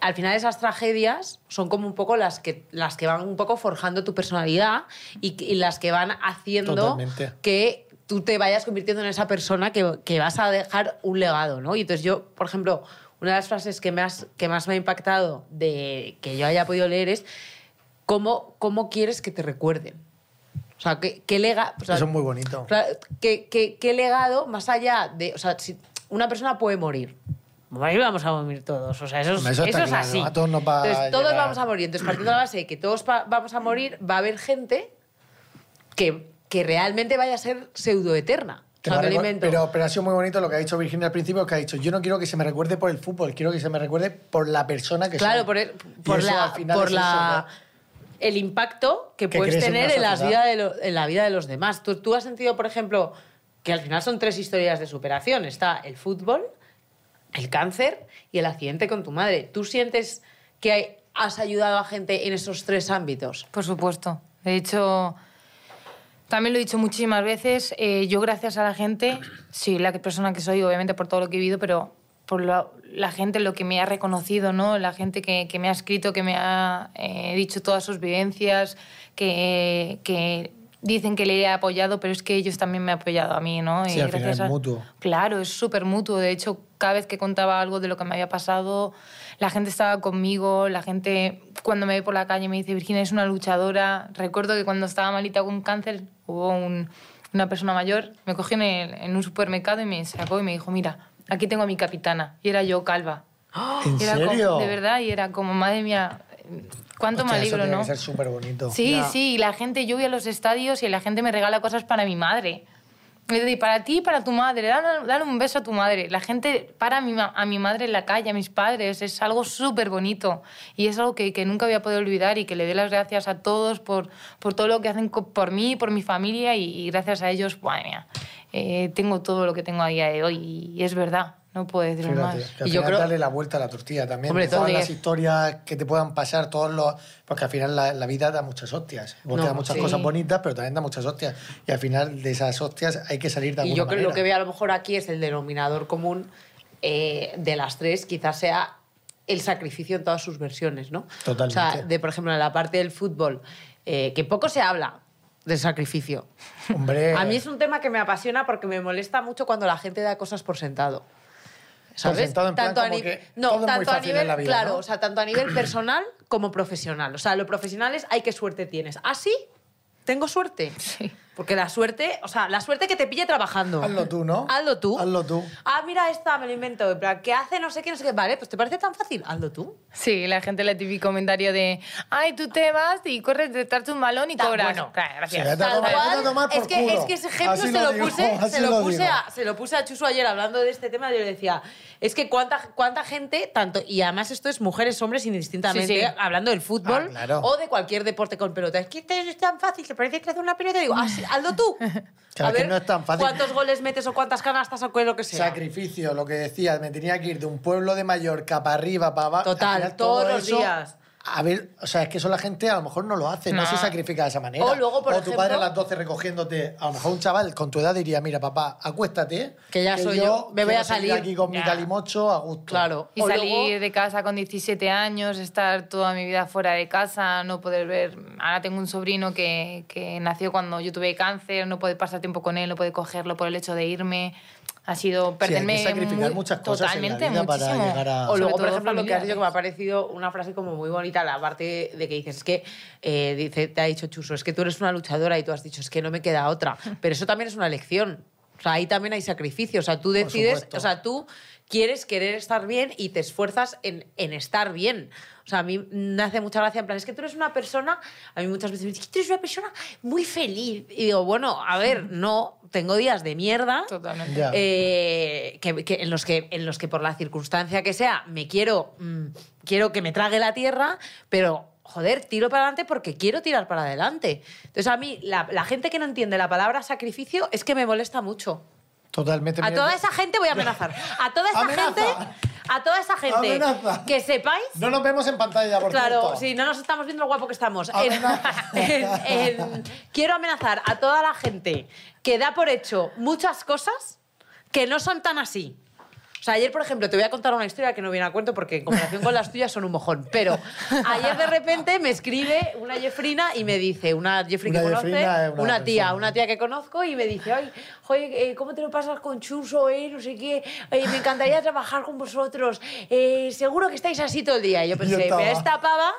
al final esas tragedias son como un poco las que, las que van un poco forjando tu personalidad y, las que van haciendo Totalmente. que tú te vayas convirtiendo en esa persona que, que vas a dejar un legado, ¿no? Y entonces yo, por ejemplo, una de las frases que, has- que más me ha impactado de que yo haya podido leer es ¿cómo, cómo quieres que te recuerden? O sea, ¿qué, qué lega- o sea, Eso es muy bonito. ¿qué, qué, qué legado más allá de... O sea, si una persona puede morir. Morir vamos a morir todos. O sea, eso eso eso es así. A todos nos va a Entonces, todos llegar. vamos a morir. Entonces, partiendo de la base de que todos va- vamos a morir, va a haber gente que, que realmente vaya a ser pseudoeterna. Me pero, pero ha sido muy bonito lo que ha dicho Virginia al principio, que ha dicho, yo no quiero que se me recuerde por el fútbol, quiero que se me recuerde por la persona que Claro, soy. por, el- por eso, la, al final, por es la eso, el impacto que, Que puedes tener en, la sociedad. vida de lo- en la vida de los demás. ¿Tú, tú has sentido, por ejemplo, que al final son tres historias de superación. Está el fútbol, el cáncer y el accidente con tu madre. ¿Tú sientes que hay- has ayudado a gente en esos tres ámbitos? Por supuesto. De hecho, también lo he dicho muchísimas veces. eh, yo, gracias a la gente, sí, la persona que soy, obviamente por todo lo que he vivido, pero por la, la gente, lo que me ha reconocido, ¿no? La gente que, que me ha escrito, que me ha eh, dicho todas sus vivencias, que, que dicen que le he apoyado, pero es que ellos también me han apoyado a mí, ¿no? Sí, Y al final gracias es a- mutuo. Claro, es súper mutuo. De hecho, cada vez que contaba algo de lo que me había pasado, la gente estaba conmigo, la gente cuando me ve por la calle me dice, Virginia, es una luchadora. Recuerdo que cuando estaba malita con cáncer, hubo un- una persona mayor, me cogió en, el- en un supermercado y me sacó y me dijo, mira, aquí tengo a mi capitana. Y era yo calva. ¿En era como- serio? de verdad, y era como, madre mía, cuánto me eso alegro, tiene ¿no? que ser súper bonito. Sí, Ya. sí, y la gente, yo voy a los estadios y la gente me regala cosas para mi madre. Decir, para ti y para tu madre, dale, dale un beso a tu madre. La gente para a mi, a mi madre en la calle, a mis padres, es algo súper bonito. Y es algo que, que nunca voy a poder olvidar y que le doy las gracias a todos por, por todo lo que hacen por mí, por mi familia y, y gracias a ellos, madre mía, eh, tengo todo lo que tengo a día de hoy y es verdad, no decirlo Fíjate, más. que al Y yo creo- darle la vuelta a la tortilla también. Hombre, todas las historias que te puedan pasar, todos los. Porque al final la, la vida da muchas hostias. Porque No, da muchas sí. cosas bonitas, pero también da muchas hostias. Y al final de esas hostias hay que salir de Y alguna yo creo que manera. lo que veo a lo mejor aquí es el denominador común eh, de las tres, quizás sea el sacrificio en todas sus versiones, ¿no? Totalmente. O sea, de, por ejemplo, en la parte del fútbol, eh, que poco se habla del sacrificio. Hombre. A mí es un tema que me apasiona porque me molesta mucho cuando la gente da cosas por sentado. ¿Sabes? sentado en plan tanto a ni- no, tanto a nivel, vida, claro, ¿no? o sea, tanto a nivel personal como profesional. O sea, lo profesional es, ay, qué suerte tienes. ¿Ah, sí? ¿Tengo suerte? Sí. Porque la suerte, o sea, la suerte que te pille trabajando. Hazlo tú, ¿no? Hazlo tú. Hazlo tú. Ah, mira esta, me lo invento. En plan, ¿qué hace no sé qué, no sé qué? Vale, pues ¿te parece tan fácil? Hazlo tú. Sí, la gente le típico comentario de, ay, tú te vas y corres detrás de un balón y Ta- cobras. bueno. Claro, Sí, gracias. vete a Tal tomar- cual. vete a tomar por es, que, culo. es que ese ejemplo Así se lo digo, puse, así se lo, puse digo. a, se lo puse a Chuso ayer hablando de este tema. Yo le decía, es que cuánta, cuánta gente, tanto, y además esto es mujeres, hombres indistintamente, Sí, sí. hablando del fútbol Ah, claro. o de cualquier deporte con pelota. Es que te- es tan fácil, te parece que hace una pelota y digo, ah, sí, hazlo tú. Claro, a que ver no es tan fácil. cuántos goles metes o cuántas canastas o qué lo que sea. Sacrificio, lo que decía, me tenía que ir de un pueblo de Mallorca para arriba, para abajo. Total, todos todo los eso, días. A ver, o sea, es que eso la gente a lo mejor no lo hace, no, No. se sacrifica de esa manera. O luego, por tu padre a las 12 recogiéndote, a lo mejor un chaval con tu edad diría, mira, papá, acuéstate. Que ya soy yo, me voy a salir". aquí con mi Ya. calimocho a gusto. Claro. Y O salir luego- de casa con 17 años, estar toda mi vida fuera de casa, no poder ver... Ahora tengo un sobrino que, que nació cuando yo tuve cáncer, no poder pasar tiempo con él, no poder cogerlo por el hecho de irme. Ha sido Sí, hay perderme que sacrificar muy- muchas cosas en la totalmente, vida para llegar a- O luego, por ejemplo, lo que has dicho que me ha parecido una frase como muy bonita, la parte de que dices, es que, eh, dice, te ha dicho Chuso, es que tú eres una luchadora y tú has dicho, es que no me queda otra. Pero eso también es una elección. O sea, ahí también hay sacrificio. O sea, tú decides, o sea, tú quieres querer estar bien y te esfuerzas en, en estar bien. O sea, a mí me hace mucha gracia, en plan, es que tú eres una persona, a mí muchas veces me dicen, "Es que tú eres una persona muy feliz. Y digo, bueno, a ver, no, tengo días de mierda. Totalmente. Eh, que, que en, los que, en los que por la circunstancia que sea me quiero, mm, quiero que me trague la tierra, pero joder, tiro para adelante porque quiero tirar para adelante. Entonces a mí la, la gente que no entiende la palabra sacrificio es que me molesta mucho. Totalmente. A toda esa gente voy a amenazar. A toda esa Amenaza. gente, a toda esa gente Amenaza. que sepáis No nos vemos en pantalla, por Claro, cierto. si no nos estamos viendo lo guapo que estamos. En- en- en- quiero amenazar a toda la gente que da por hecho muchas cosas que no son tan así. O sea, ayer, por ejemplo, te voy a contar una historia que no viene a cuento porque en comparación con las tuyas son un mojón. Pero ayer de repente me escribe una Jeffrina y me dice, una Jeffrey Una que Jeffrina conoce, es una una, tía, persona. una tía que conozco y me dice, ay, joder, eh, ¿cómo te lo pasas con Chuso, eh? No sé qué, eh, me encantaría trabajar con vosotros, eh, seguro que estáis así todo el día. Y yo pensé, mira, esta pava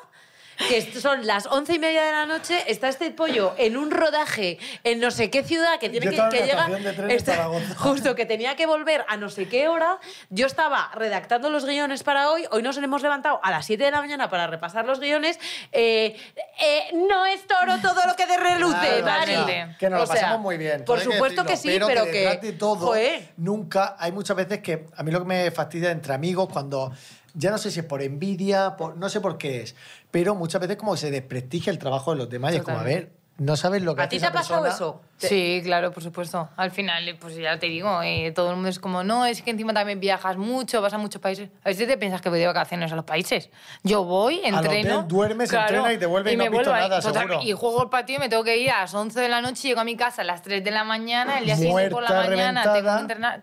que son las once y media de la noche, está este pollo en un rodaje en no sé qué ciudad que tiene Yo que, que la llega estación de tren en este- Zaragoza. justo que tenía que volver a no sé qué hora. Yo estaba redactando los guiones para hoy. Hoy nos hemos levantado a las 7 de la mañana para repasar los guiones. Eh, eh, no es toro todo lo que de reluce, Claro, Mari. totalmente. Que nos O lo pasamos sea, muy bien. Por hay que supuesto que sí, decirlo, pero, que, de todo, Joder. nunca. Hay muchas veces que a mí lo que me fastidia entre amigos cuando. Ya no sé si es por envidia, por, no sé por qué es, pero muchas veces como se desprestigia el trabajo de los demás y es como, a ver, no sabes lo que ¿A hace ti te esa ha pasado persona. eso? Sí, claro, por supuesto. Al final, pues ya te digo, eh, todo el mundo es como, no, es que encima también viajas mucho, vas a muchos países. A veces te piensas que voy de vacaciones a los países. Yo voy, entreno. hotel, duermes, entrenas y te vuelves y no me has visto vuelvo nada, Total, seguro. Y juego el partido y me tengo que ir a las 11 de la noche, llego a mi casa a las 3 de la mañana, el día siguiente por la mañana tengo que entrenar.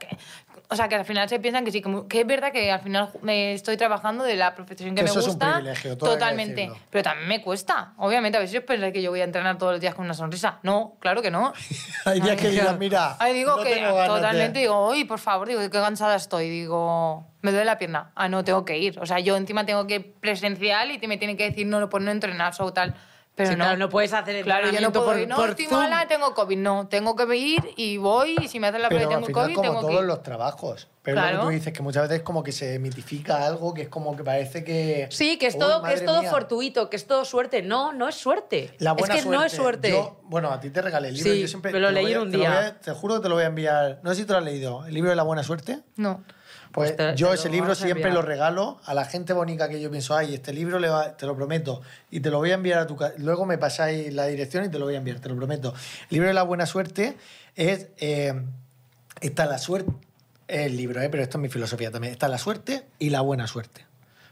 O sea, que al final se piensan que sí, que, que es verdad que al final me estoy trabajando de la profesión que, Que me eso es un gusta. privilegio, totalmente. Pero también me cuesta. Obviamente, a veces pensáis que yo voy a entrenar todos los días con una sonrisa. No, claro que no. Hay días que Ay, dirás, mira, Ay, digo no que ganas de- totalmente digo, uy, por favor, digo, qué cansada estoy. Digo, me duele la pierna. Ah, no, tengo que ir. O sea, yo encima tengo que ir presencial y me tienen que decir, no, por no entrenar o tal. Pero Sí, no. claro, no puedes hacer Claro, yo no puedo por- ir, no, por estoy Zoom. mala, tengo COVID. No, tengo que ir y voy y si me hacen la prueba y al tengo final, COVID, como tengo que todos ir. los trabajos. Pero es lo Claro. que tú dices, que muchas veces como que se mitifica algo, que es como que parece que... Sí, que es todo, que es todo mía. fortuito, que es todo suerte. No, no es suerte. La buena es que suerte. no es suerte. Yo, bueno, a ti te regalé el libro. Sí, yo siempre me lo te leí voy a- en un te lo voy día. a- te juro que te lo voy a enviar. No sé si te lo has leído. El libro de la buena suerte. No. Pues, Pues te- yo te ese libro siempre lo regalo a la gente bonita que yo pienso, ay, este libro le va- te lo prometo, y te lo voy a enviar a tu casa. Luego me pasáis la dirección y te lo voy a enviar, te lo prometo. El libro de la buena suerte es, eh, está la suerte, es el libro, eh, pero esto es mi filosofía también, está la suerte y la buena suerte.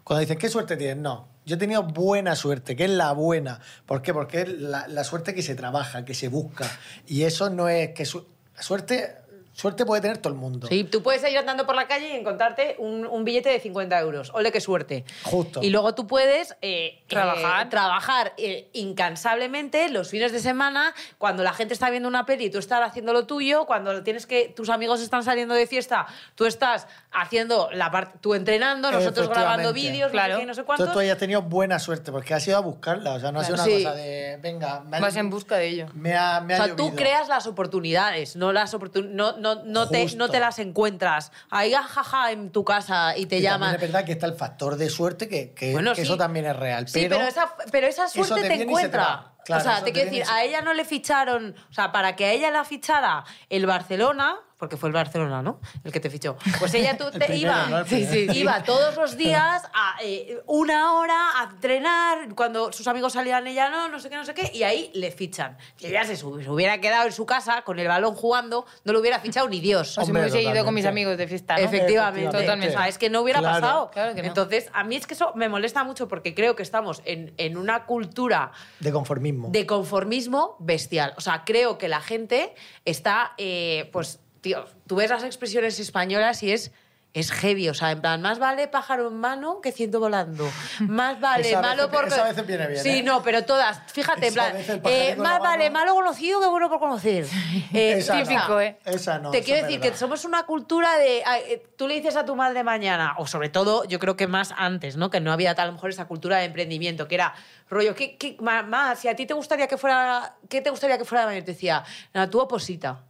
Cuando dicen, ¿qué suerte tienes? No, yo he tenido buena suerte, que es la buena. ¿Por qué? Porque es la, la suerte que se trabaja, que se busca. Y eso no es que... su- suerte Suerte puede tener todo el mundo. Sí, tú puedes ir andando por la calle y encontrarte un, un billete de 50 euros. Ole, qué suerte. Justo. Y luego tú puedes eh, Trabajar. eh, trabajar eh, incansablemente los fines de semana, cuando la gente está viendo una peli y tú estás haciendo lo tuyo, cuando tienes que tus amigos están saliendo de fiesta, tú estás haciendo la parte, tú entrenando, nosotros grabando vídeos, no sé Claro. no sé cuántos. Entonces tú hayas tenido buena suerte porque has ido a buscarla. O sea, no ha sido una Sí. cosa de, venga, me ha, Vas en busca de ello. me ha, me O sea, tú creas las oportunidades, no las oportun- no, no, no, te, no te las encuentras. Ahí, jaja, en tu casa y te Y llaman. Es verdad que está el factor de suerte, que, que- Bueno, que sí. eso también es real. Sí, pero, esa, pero esa suerte te encuentra. Claro, o sea, te quiero decir, a ella no le ficharon, o sea, para que a ella la fichara el Barcelona, porque fue el Barcelona, ¿no? El que te fichó. Pues ella tú El te primero, iba, iba todos los días a eh, una hora a entrenar, cuando sus amigos salían ella no, no sé qué, no sé qué, y ahí le fichan. Si ella se, hubiera quedado en su casa con el balón jugando, no lo hubiera fichado ni Dios. O si me hubiese ido con totalmente. mis amigos de fiesta, ¿no? Efectivamente. Sea, es que no hubiera Claro. pasado. Claro que no. Entonces, a mí es que eso me molesta mucho porque creo que estamos en, en una cultura De conformismo. de conformismo bestial. O sea, creo que la gente está, eh, pues, tío, tú ves las expresiones españolas y es... Es heavy, o sea, en plan, más vale pájaro en mano que ciento volando. Más vale Esa malo veces- porque... esa a veces viene bien, Sí, ¿eh? no, pero todas. Fíjate, en plan, eh, más vale mano. malo conocido que bueno por conocer. Eh, Esa no. típico, ¿eh? Esa no. te quiero decir verdad. que somos una cultura de. eh, Tú le dices a tu madre mañana, o sobre todo, yo creo que más antes, ¿no? Que no había a lo mejor esa cultura de emprendimiento, que era rollo, ¿qué, qué, más? Si a ti te gustaría que fuera. ¿Qué te gustaría que fuera de mañana? Te decía, nada, tú oposita.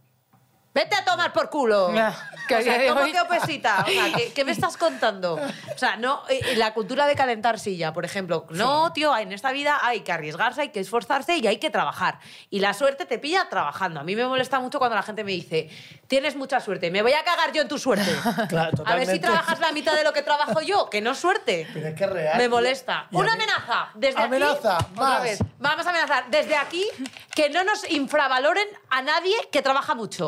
Vete a tomar por culo. Que o sea, ¿cómo hoy- que oposita? O sea, ¿qué, qué me estás contando? O sea, no, eh, la cultura de calentar silla, por ejemplo. No, tío, en esta vida hay que arriesgarse, hay que esforzarse y hay que trabajar. Y la suerte te pilla trabajando. A mí me molesta mucho cuando la gente me dice, tienes mucha suerte, me voy a cagar yo en tu suerte. Claro, a ver si trabajas la mitad de lo que trabajo yo, que no suerte. Pero es que es real. Me molesta. Una amenaza. Desde Amenaza, aquí, más. Otra vez. Vamos a amenazar. Desde aquí, que no nos infravaloren a nadie que trabaja mucho.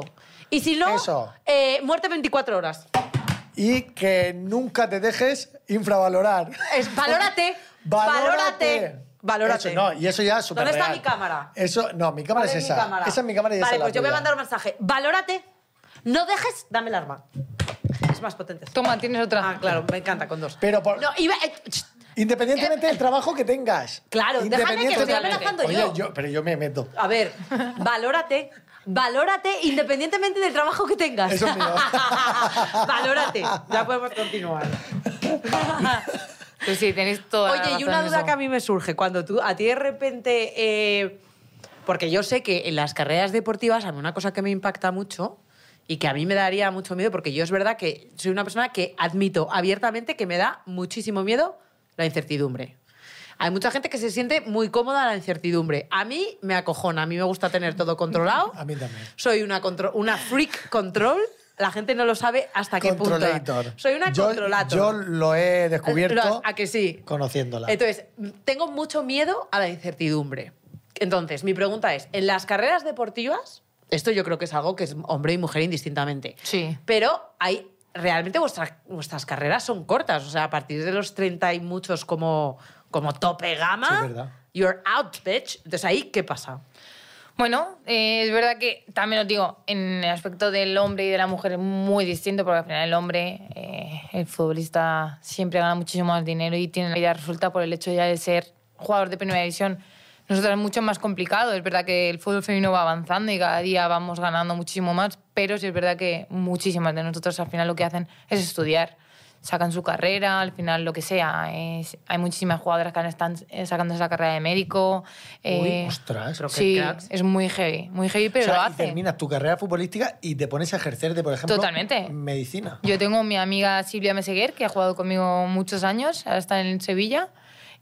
Y si no, Eso. eh, muerte 24 horas. Y que nunca te dejes infravalorar. Es, valórate. Valórate. Valórate. Eso, no, y eso ya es súper ¿Dónde está real. mi cámara? Eso, no, mi cámara ¿Cuál es mi esa. cámara? Esa es mi cámara y esa Vale, es la pues yo voy a mandar un mensaje. Valórate. No dejes, dame el arma. Es más potente. Toma, tienes otra. Ah, claro, me encanta con dos. Pero por- No, iba... eh, Independientemente del trabajo que tengas. Claro, déjame que estoy Independientemente- amenazando Oye, yo. Pero yo me meto. A ver, valórate. Valórate independientemente del trabajo que tengas. Eso es mío. valórate. Ya podemos continuar. Pues sí, tenéis toda la Oye, y razón una duda que a mí me surge. Cuando tú, a ti de repente... eh, porque yo sé que en las carreras deportivas a mí una cosa que me impacta mucho y que a mí me daría mucho miedo, porque yo es verdad que soy una persona que admito abiertamente que me da muchísimo miedo la incertidumbre. Hay mucha gente que se siente muy cómoda en la incertidumbre. A mí me acojona, a mí me gusta tener todo controlado. A mí también. Soy una, contro- una freak control. La gente no lo sabe hasta qué punto. Controlator. Soy una yo, controlator. Yo lo he descubierto ¿A que sí? conociéndola. Entonces, tengo mucho miedo a la incertidumbre. Entonces, mi pregunta es, en las carreras deportivas, esto yo creo que es algo que es hombre y mujer indistintamente, Sí. pero hay, realmente vuestras, vuestras carreras son cortas, o sea, a partir de los 30 y muchos como, como tope gama, Sí, es verdad. you're out, bitch. Entonces, ahí, ¿qué pasa? Bueno, eh, es verdad que también os digo, en el aspecto del hombre y de la mujer es muy distinto, porque al final el hombre, eh, el futbolista, siempre gana muchísimo más dinero y tiene la vida resuelta por el hecho ya de ser jugador de primera división. Nosotros es mucho más complicado. Es verdad que el fútbol femenino va avanzando y cada día vamos ganando muchísimo más, pero sí es verdad que muchísimas de nosotros al final lo que hacen es estudiar. Sacan su carrera, al final lo que sea. Es- hay muchísimas jugadoras que están eh, sacando esa carrera de médico. Uy, eh, ostras. pero Sí, cracks. es muy heavy, muy heavy, pero O sea, lo y hace. terminas tu carrera futbolística y te pones a ejercer de, por ejemplo, Totalmente. medicina. Yo tengo mi amiga Silvia Meseguer, que ha jugado conmigo muchos años, ahora está en Sevilla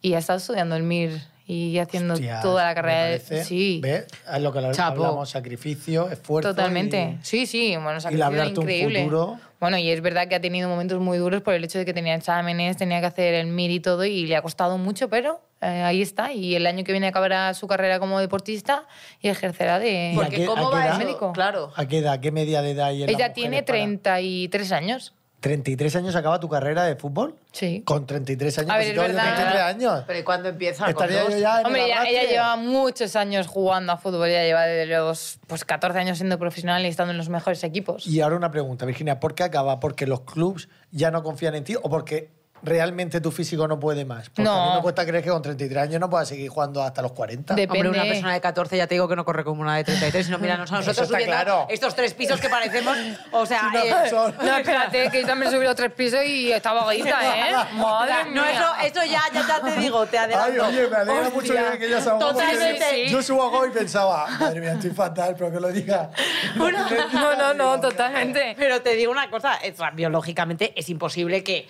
y ha estado estudiando el MIR y haciendo Hostias, toda la me carrera de... parece, Sí, ¿ves? Es lo que Chapo. hablamos, sacrificio, esfuerzo. totalmente. y- Sí, sí, bueno, y sacrificio un increíble. futuro. Bueno, y es verdad que ha tenido momentos muy duros por el hecho de que tenía exámenes, tenía que hacer el MIR y todo, y le ha costado mucho, pero eh, ahí está. Y el año que viene acabará su carrera como deportista y ejercerá de, ¿Y Porque qué- ¿cómo va edad? eso? médico? Claro. ¿A qué edad? ¿Qué media de edad hay en las Ella tiene para- 33 años. 33 años acaba tu carrera de fútbol. Sí. Con 33 años. A ver, pues es si tú verdad. 23 años. Pero ¿y cuándo empieza? ¿Con Estaría dos? yo ya en Hombre, el ella, lleva muchos años jugando a fútbol, ella lleva desde los pues, 14 años siendo profesional y estando en los mejores equipos. Y ahora una pregunta, Virginia, ¿por qué acaba? ¿Porque los clubs ya no confían en ti o porque realmente tu físico no puede más? Porque a mí No. me cuesta creer que con 33 años no puedas seguir jugando hasta los 40. Depende. Hombre, una persona de 14 ya te digo que no corre como una de 33, sino míranos a nosotros subiendo claro. estos tres pisos que parecemos, o sea, Sí, no, eh, No, espérate, que yo también subí los tres pisos y estaba guita, ¿eh? Madre no, mía. eso, eso ya, ya, ya te digo, te Ay, adelanto. oye, me alegra Hostia. mucho que, ella porque Totalmente. Sí. Yo subo a Go y pensaba, madre mía, estoy fatal, pero que lo diga. No, no, no, totalmente. Pero te digo una cosa, es- biológicamente es imposible que...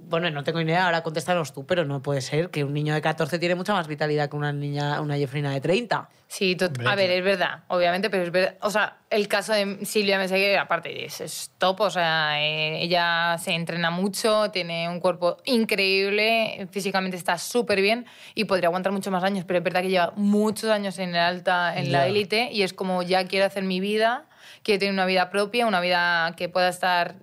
Bueno, no tengo idea, ahora contéstanos tú, pero no puede ser que un niño de 14 tiene mucha más vitalidad que una niña, una Jeffrina de 30. Sí, a ver, es verdad, obviamente, pero es verdad. O sea, el caso de Silvia Meseguer, aparte, es, es top. O sea, eh, ella se entrena mucho, tiene un cuerpo increíble, físicamente está súper bien y podría aguantar muchos más años, pero es verdad que lleva muchos años en el alta, en la Ya. élite y es como ya quiero hacer mi vida, quiero tener una vida propia, una vida que pueda estar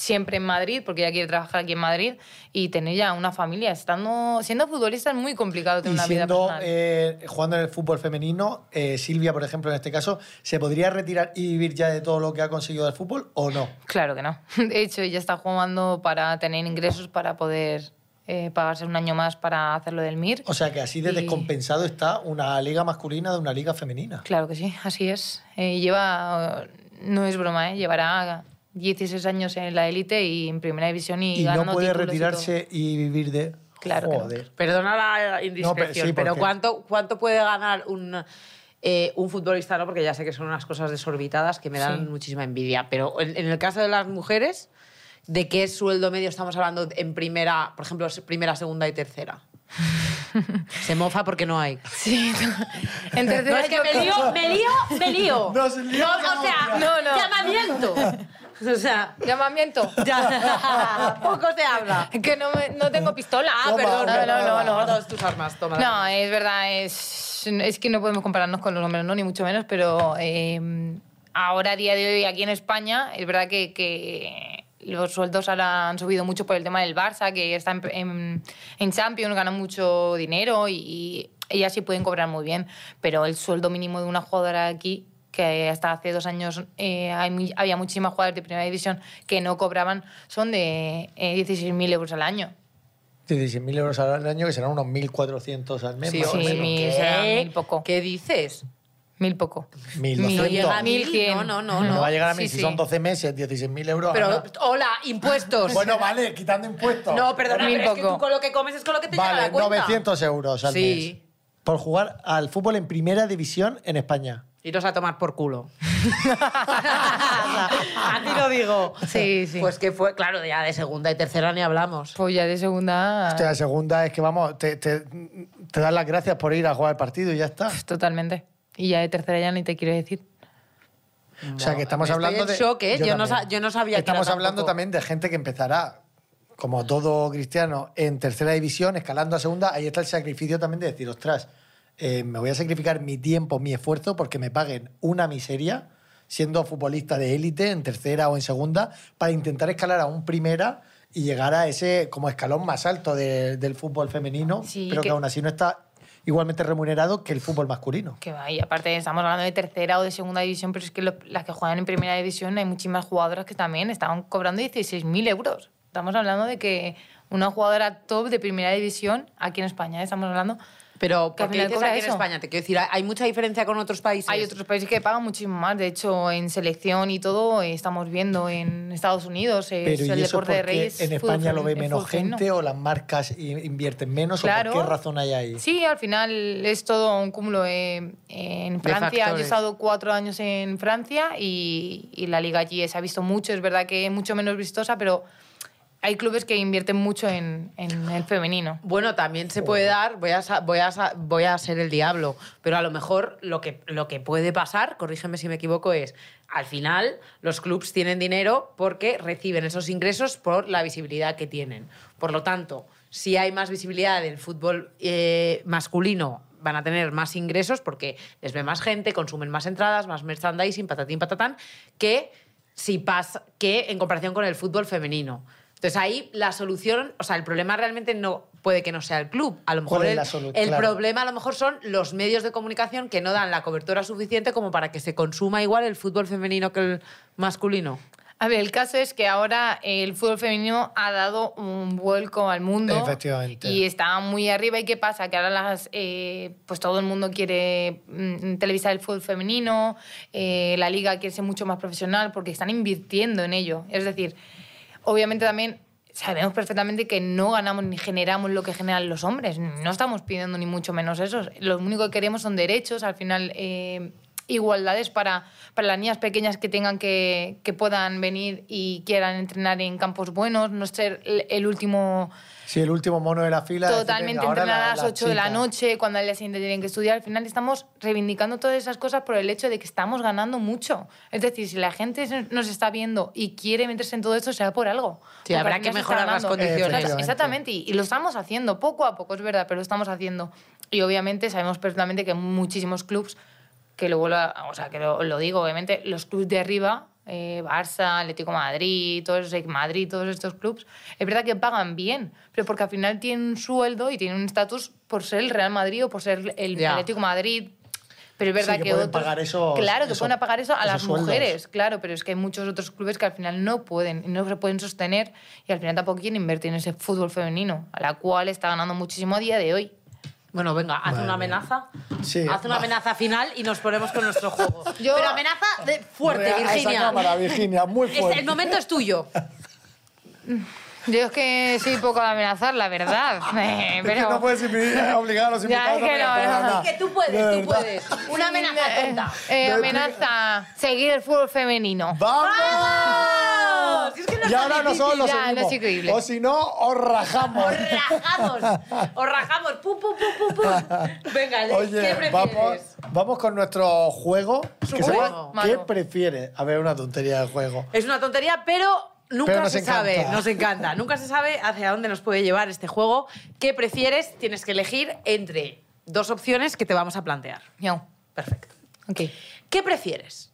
siempre en Madrid, porque ella quiere trabajar aquí en Madrid y tener ya una familia. Estando, siendo futbolista es muy complicado tener Y una vida siendo, personal. eh, jugando en el fútbol femenino, eh, Silvia, por ejemplo, en este caso, ¿se podría retirar y vivir ya de todo lo que ha conseguido del fútbol o no? Claro que no. De hecho, ella está jugando para tener ingresos para poder eh, pagarse un año más para hacerlo del MIR. O sea que así de Y- descompensado está una liga masculina de una liga femenina. Claro que sí, así es. Eh, lleva, no es broma, ¿eh? llevará 16 años en la élite y en primera división y, Y no puede y retirarse y, vivir de... Claro que no. Joder. Perdona la indiscreción, No, pero sí, pero porque- ¿cuánto, ¿cuánto puede ganar un, eh, un futbolista? No, porque ya sé que son unas cosas desorbitadas que me dan Sí. muchísima envidia. Pero en, en el caso de las mujeres, ¿de qué sueldo medio estamos hablando en primera, por ejemplo, primera, segunda y tercera? Se mofa porque no hay. Sí. en No, es que me lío, me lío, me lío. No, se lío, o sea, no, no. llamamiento. O sea, Llamamiento. ya, poco se habla. que no, me- no tengo pistola. Ah, Toma, perdón, no, no, no, no, todas tus armas, toma. No, es verdad, es, es que no podemos compararnos con los hombres, no, ni mucho menos, pero eh, ahora, a día de hoy, aquí en España, es verdad que, que los sueldos ahora han subido mucho por el tema del Barça, que está en, en, en Champions, ganan mucho dinero y, y ellas sí pueden cobrar muy bien, pero el sueldo mínimo de una jugadora aquí que hasta hace dos años eh, hay había muchísimas jugadoras de primera división que no cobraban, son de eh, 16.000 euros al año. 16.000 euros al año, que serán unos 1.400 al mes. Sí, más o sí, mil poco. ¿Qué dices? Mil poco. 1.200. No llega a Mil mil, cien. no, no, no, No, no. va a llegar a mí Sí, si sí. son 12 meses, 16.000 euros. Pero, hola, impuestos. Bueno, vale, quitando impuestos. no, perdona, mil pero es que poco. tú con lo que comes es con lo que te llega Vale, la cuenta. 900 euros al Sí. mes. Por jugar al fútbol en primera división en España. Iros a tomar por culo. a ti lo digo. Sí, sí. Pues que fue, claro, ya de segunda y tercera ni hablamos. Pues ya de segunda. Hostia, la segunda es que vamos, te, te, te dan las gracias por ir a jugar el partido y ya está. Totalmente. Y ya de tercera ya ni te quiero decir. O sea, que estamos Estoy hablando en de. shock, ¿eh? Yo no también. sa- yo no sabía que Estamos era hablando tampoco- también de gente que empezará, como todo cristiano, en tercera división, escalando a segunda. Ahí está el sacrificio también de decir, ostras, eh, me voy a sacrificar mi tiempo, mi esfuerzo, porque me paguen una miseria siendo futbolista de élite en tercera o en segunda, para intentar escalar a un primera y llegar a ese como escalón más alto de- del fútbol femenino, Sí, pero que, que- aún así no está igualmente remunerado que el fútbol masculino. Que va, y aparte estamos hablando de tercera o de segunda división, pero es que lo- las que juegan en primera división hay muchísimas jugadoras que también estaban cobrando 16.000 euros. Estamos hablando de que una jugadora top de primera división aquí en España, estamos hablando. Pero, Que al ¿por qué final dices cobra aquí en. España? Te quiero decir, ¿hay mucha diferencia con otros países? Hay otros países que pagan muchísimo más. De hecho, en selección y todo, eh, estamos viendo en Estados Unidos, eh, Pero es ¿y el eso deporte de porque reyes. en fútbol España lo ve menos fútbol gente o las marcas invierten menos Claro. o por qué razón hay ahí? Sí, al final es todo un cúmulo. eh, en Francia, yo he estado cuatro años en Francia y, y la liga allí se ha visto mucho. Es verdad que es mucho menos vistosa, pero hay clubes que invierten mucho en, en el femenino. Bueno, también se puede dar, voy a, voy, a, voy a ser el diablo, pero a lo mejor lo que, lo que puede pasar, corrígeme si me equivoco, es al final los clubs tienen dinero porque reciben esos ingresos por la visibilidad que tienen. Por lo tanto, si hay más visibilidad del fútbol eh, masculino, van a tener más ingresos porque les ve más gente, consumen más entradas, más merchandising, patatín, patatán, que si pasa que en comparación con el fútbol femenino. Entonces ahí la solución, o sea, el problema realmente no puede que no sea el club. A lo mejor ¿Cuál es el, el claro. problema a lo mejor son los medios de comunicación que no dan la cobertura suficiente como para que se consuma igual el fútbol femenino que el masculino. A ver, el caso es que ahora el fútbol femenino ha dado un vuelco al mundo. Efectivamente. Y está muy arriba. ¿Y qué pasa? Que ahora las, eh, pues todo el mundo quiere mm, televisar el fútbol femenino, eh, la liga quiere ser mucho más profesional porque están invirtiendo en ello. Es decir, obviamente también sabemos perfectamente que no ganamos ni generamos lo que generan los hombres. No estamos pidiendo ni mucho menos eso. Lo único que queremos son derechos, al final eh, igualdades para, para las niñas pequeñas que tengan que, que puedan venir y quieran entrenar en campos buenos, no ser el, el último Sí, el último mono de la fila. totalmente la- entrenar a las la 8 de la noche, cuando al día siguiente tienen que estudiar. Al final estamos reivindicando todas esas cosas por el hecho de que estamos ganando mucho. Es decir, si la gente nos está viendo y quiere meterse en todo esto, será por algo. Sí, Porque habrá que mejorar las condiciones. Exactamente, y, y lo estamos haciendo poco a poco, es verdad, pero lo estamos haciendo. Y obviamente sabemos perfectamente que muchísimos clubs, que lo vuelvo a- o sea, que lo, lo digo, obviamente, los clubs de arriba, eh, Barça, Atlético Madrid, todos Madrid, todos estos clubs, es verdad que pagan bien, pero porque al final tienen un sueldo y tienen un estatus por ser el Real Madrid o por ser el Ya. Atlético Madrid. Pero es verdad Sí, que que, pueden otros- pagar esos- Claro, que pueden pagar eso a las sueldos. mujeres, claro, pero es que hay muchos otros clubes que al final no pueden, no se pueden sostener y al final tampoco quieren invertir en ese fútbol femenino, a la cual está ganando muchísimo a día de hoy. Bueno, venga, haz Madre una amenaza. Sí, haz una va. amenaza final y nos ponemos con nuestro juego. Yo- Pero amenaza de fuerte, Real- a esa Virginia. cámara, Virginia, muy Es- fuerte. el momento es tuyo. Yo es que soy poco de amenazar, la verdad. Eh, Es que pero... no puedes obligar a los Ya, invitados es que no, a amenazar, no. nada. Que tú puedes, De tú puedes. Una amenaza Eh, tonta. eh, Me amenaza seguir el fútbol femenino. ¡Vamos! Es que y ahora nosotros lo ya, no es increíble. O si no, os rajamos. Os rajamos. Os rajamos. Pum, pum, pum, pum, pum. Venga, Le, ¿qué Oye, prefieres? vamos, vamos con nuestro juego. que se llama. ¿Qué prefieres? A ver, una tontería de juego. Es una tontería, pero nunca se encanta. sabe. Nos encanta. Nunca se sabe hacia dónde nos puede llevar este juego. ¿Qué prefieres? Tienes que elegir entre dos opciones que te vamos a plantear. Perfecto. Ok. ¿Qué prefieres?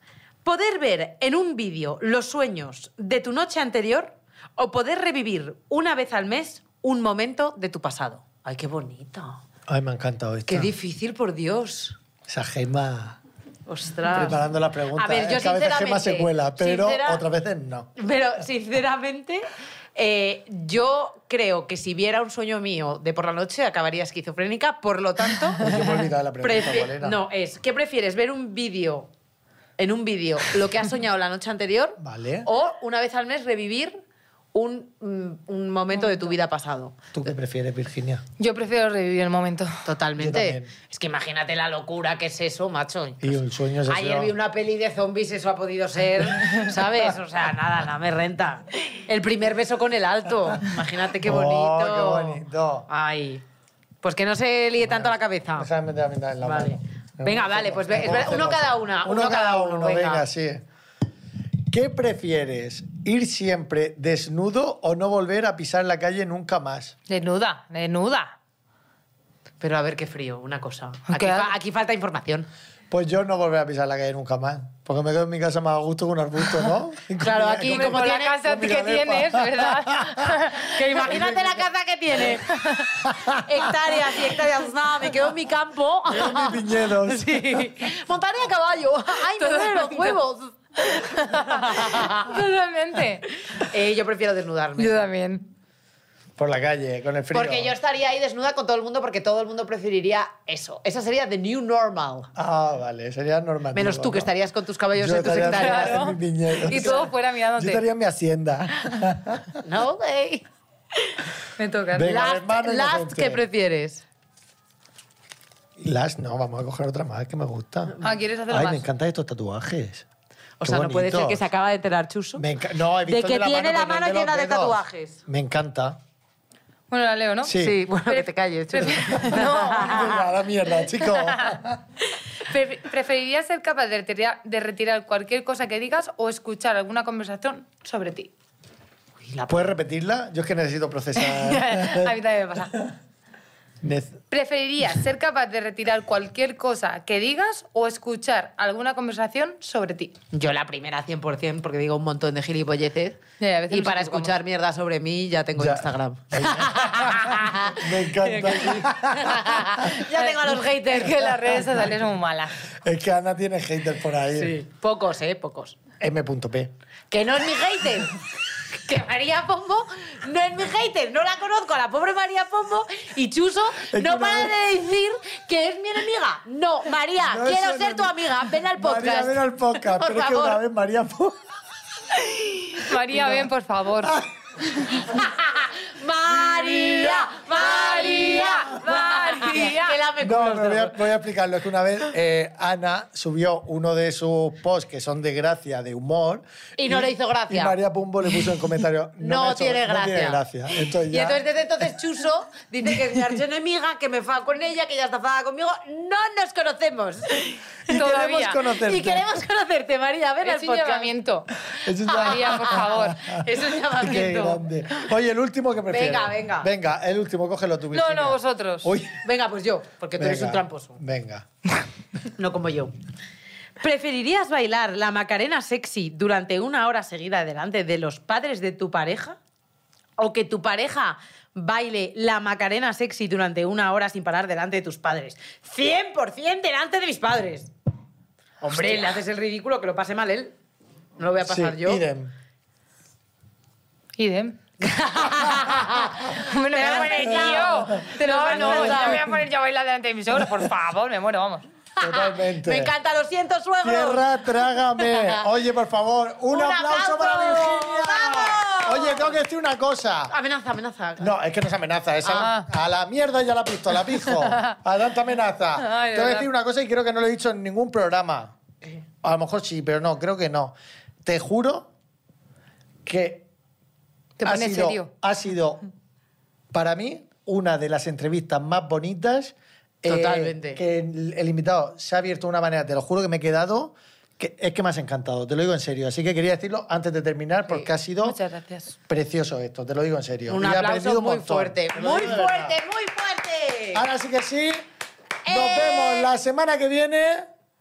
¿Poder ver en un vídeo los sueños de tu noche anterior o poder revivir una vez al mes un momento de tu pasado? ¡Ay, qué bonito! Ay, me ha encantado esto. ¡Qué difícil, por Dios! Esa gema ¡Ostras! preparando la pregunta. A ver, yo Es que a veces gema se cuela, pero sincera- otras veces no. Pero, sinceramente, eh, yo creo que si viera un sueño mío de por la noche acabaría esquizofrénica, por lo tanto... Pues yo me he olvidado la pregunta, no, es, ¿qué prefieres? ¿Ver un vídeo, en un vídeo, lo que has soñado la noche anterior? Vale. O una vez al mes revivir un, mm, un momento de tu vida pasado. ¿Tú qué prefieres, Virginia? Yo prefiero revivir el momento. Totalmente. Es que imagínate la locura que es eso, macho. Y un sueño es Ayer vi una peli de zombies, eso ha podido ser, ¿sabes? O sea, nada, nada me renta. El primer beso con el alto. Imagínate qué Oh, bonito. qué bonito. Ay. Pues que no se líe tanto la cabeza. Déjame meter la mitad en la Vale. mano. Venga, vale, pues ve- uno cada una, Uno, uno cada cada uno, uno, venga. venga. sí. ¿Qué prefieres? ¿Ir siempre desnudo o no volver a pisar la calle nunca más? Desnuda, desnuda. Pero a ver qué frío, una cosa. Aquí, fa- aquí falta información. Pues yo no volveré a pisar la calle nunca más. Porque me quedo en mi casa más a gusto con un arbusto, ¿no? Claro, aquí con mi- como Con la casa que tienes, ¿verdad? Que imagínate la casa que tiene. hectáreas y hectáreas. Nada, me quedo en mi campo. Con mis viñedos. Sí. Montaría a caballo. Ay, me duelen los huevos. Totalmente. Eh, yo prefiero desnudarme. Yo también. Por la calle, con el frío. Porque yo estaría ahí desnuda con todo el mundo porque todo el mundo preferiría eso. Esa sería the new normal. Ah, vale, sería normal. Menos tú, que estarías con tus cabellos en tus hectáreas. Y todo fuera Yo mirándote. estaría en mi hacienda. No way. Me toca. Venga. Last, last. ¿qué prefieres? Las, no, vamos a coger otra más que me gusta. Ah, ¿quieres hacerlo Ay, más? me encantan estos tatuajes. O Qué sea, no puede ser que se acaba de enterar Chuso. Me no, he De visto que el de tiene la el mano los llena de tatuajes. Me encanta. Bueno, la leo, ¿no? Sí. bueno, que te calles. Venga, a la mierda, chico. Pre- ¿Preferirías ser capaz de retirar, de retirar cualquier cosa que digas o escuchar alguna conversación sobre ti? Uy, la- ¿Puedes repetirla? Yo es que necesito procesar. a mí también me pasa. ¿Preferirías ser capaz de retirar cualquier cosa que digas o escuchar alguna conversación sobre ti? Yo la primera 100% porque digo un montón de gilipolleces. Y a veces y nos para equivocamos. escuchar mierda sobre mí ya tengo Ya. Instagram. Me encanta. ya tengo a los haters. que las redes sociales son muy malas. Es que Ana tiene haters por ahí. Sí. Pocos, ¿eh? Pocos. M.P. Que no es mi hater. que María Pombo no es mi hater. No la conozco a la pobre María Pombo y Chuso no para vez- de decir que es mi enemiga. No, María, No, quiero ser no- tu amiga. Ven al podcast. María, ven al podcast. Por Pero es que una favor. vez María... po- María, ven, por favor. María, María, María. Que la me No, me voy a, voy a explicarlo. Es que una vez eh, Ana subió uno de sus posts que son de gracia, de humor. Y no le hizo gracia. Y María Pumbo le puso en comentario. No, me ha hecho- tiene gracia. No tiene gracia. Entonces Y ya- entonces desde entonces Chuso dice que es mi archienemiga, que me fa con ella, que ella está enfadada conmigo. No nos conocemos. y todavía. queremos conocerte. Y queremos conocerte, María. Ven al Es un podcast. llamamiento. Es un María, por favor. Es un Qué llamamiento. grande. Oye, el último que Venga, venga. Venga, el último, cógelo tú, No, Virginia. no, vosotros. Uy. Venga, pues yo, porque tú eres un tramposo. Venga. No como yo. ¿Preferirías bailar la Macarena sexy durante una hora seguida delante de los padres de tu pareja? ¿O que tu pareja baile la Macarena sexy durante una hora sin parar delante de tus padres? ¡100% delante de mis padres! Hombre, le haces el ridículo, que lo pase mal él. No lo voy a pasar sí, yo. idem. Idem. Me voy a poner yo. Te lo no, no, me voy a poner yo a bailar delante de mis ojos. Por favor, me muero, vamos. Totalmente. Me encanta, lo siento, suegro. Tierra, trágame. Oye, por favor, un, ¡Un aplauso, aplauso! para Virginia. ¡Vamos! Oye, tengo que decir una cosa. Amenaza, amenaza. No, es que no es amenaza, es a, Ah. a la mierda y a la pistola, pijo. A tanta amenaza. Ay, Tengo que decir una cosa y creo que no lo he dicho en ningún programa. A lo mejor sí, pero no, creo que no. Te juro que Te ha sido, serio. ha sido para mí una de las entrevistas más bonitas. eh, Totalmente. que el, el invitado se ha abierto de una manera, te lo juro que me he quedado. Que es que me has encantado, te lo digo en serio. Así que quería decirlo antes de terminar porque ha sido precioso esto, te lo digo en serio. Un Y aplauso un muy fuerte. Muy fuerte, muy fuerte. Ahora sí que sí. Nos ¡Eh! vemos la semana que viene.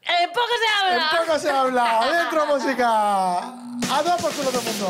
En poco se En habla. poco se habla. Dentro música. A dos por culo todo el mundo.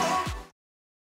Oh.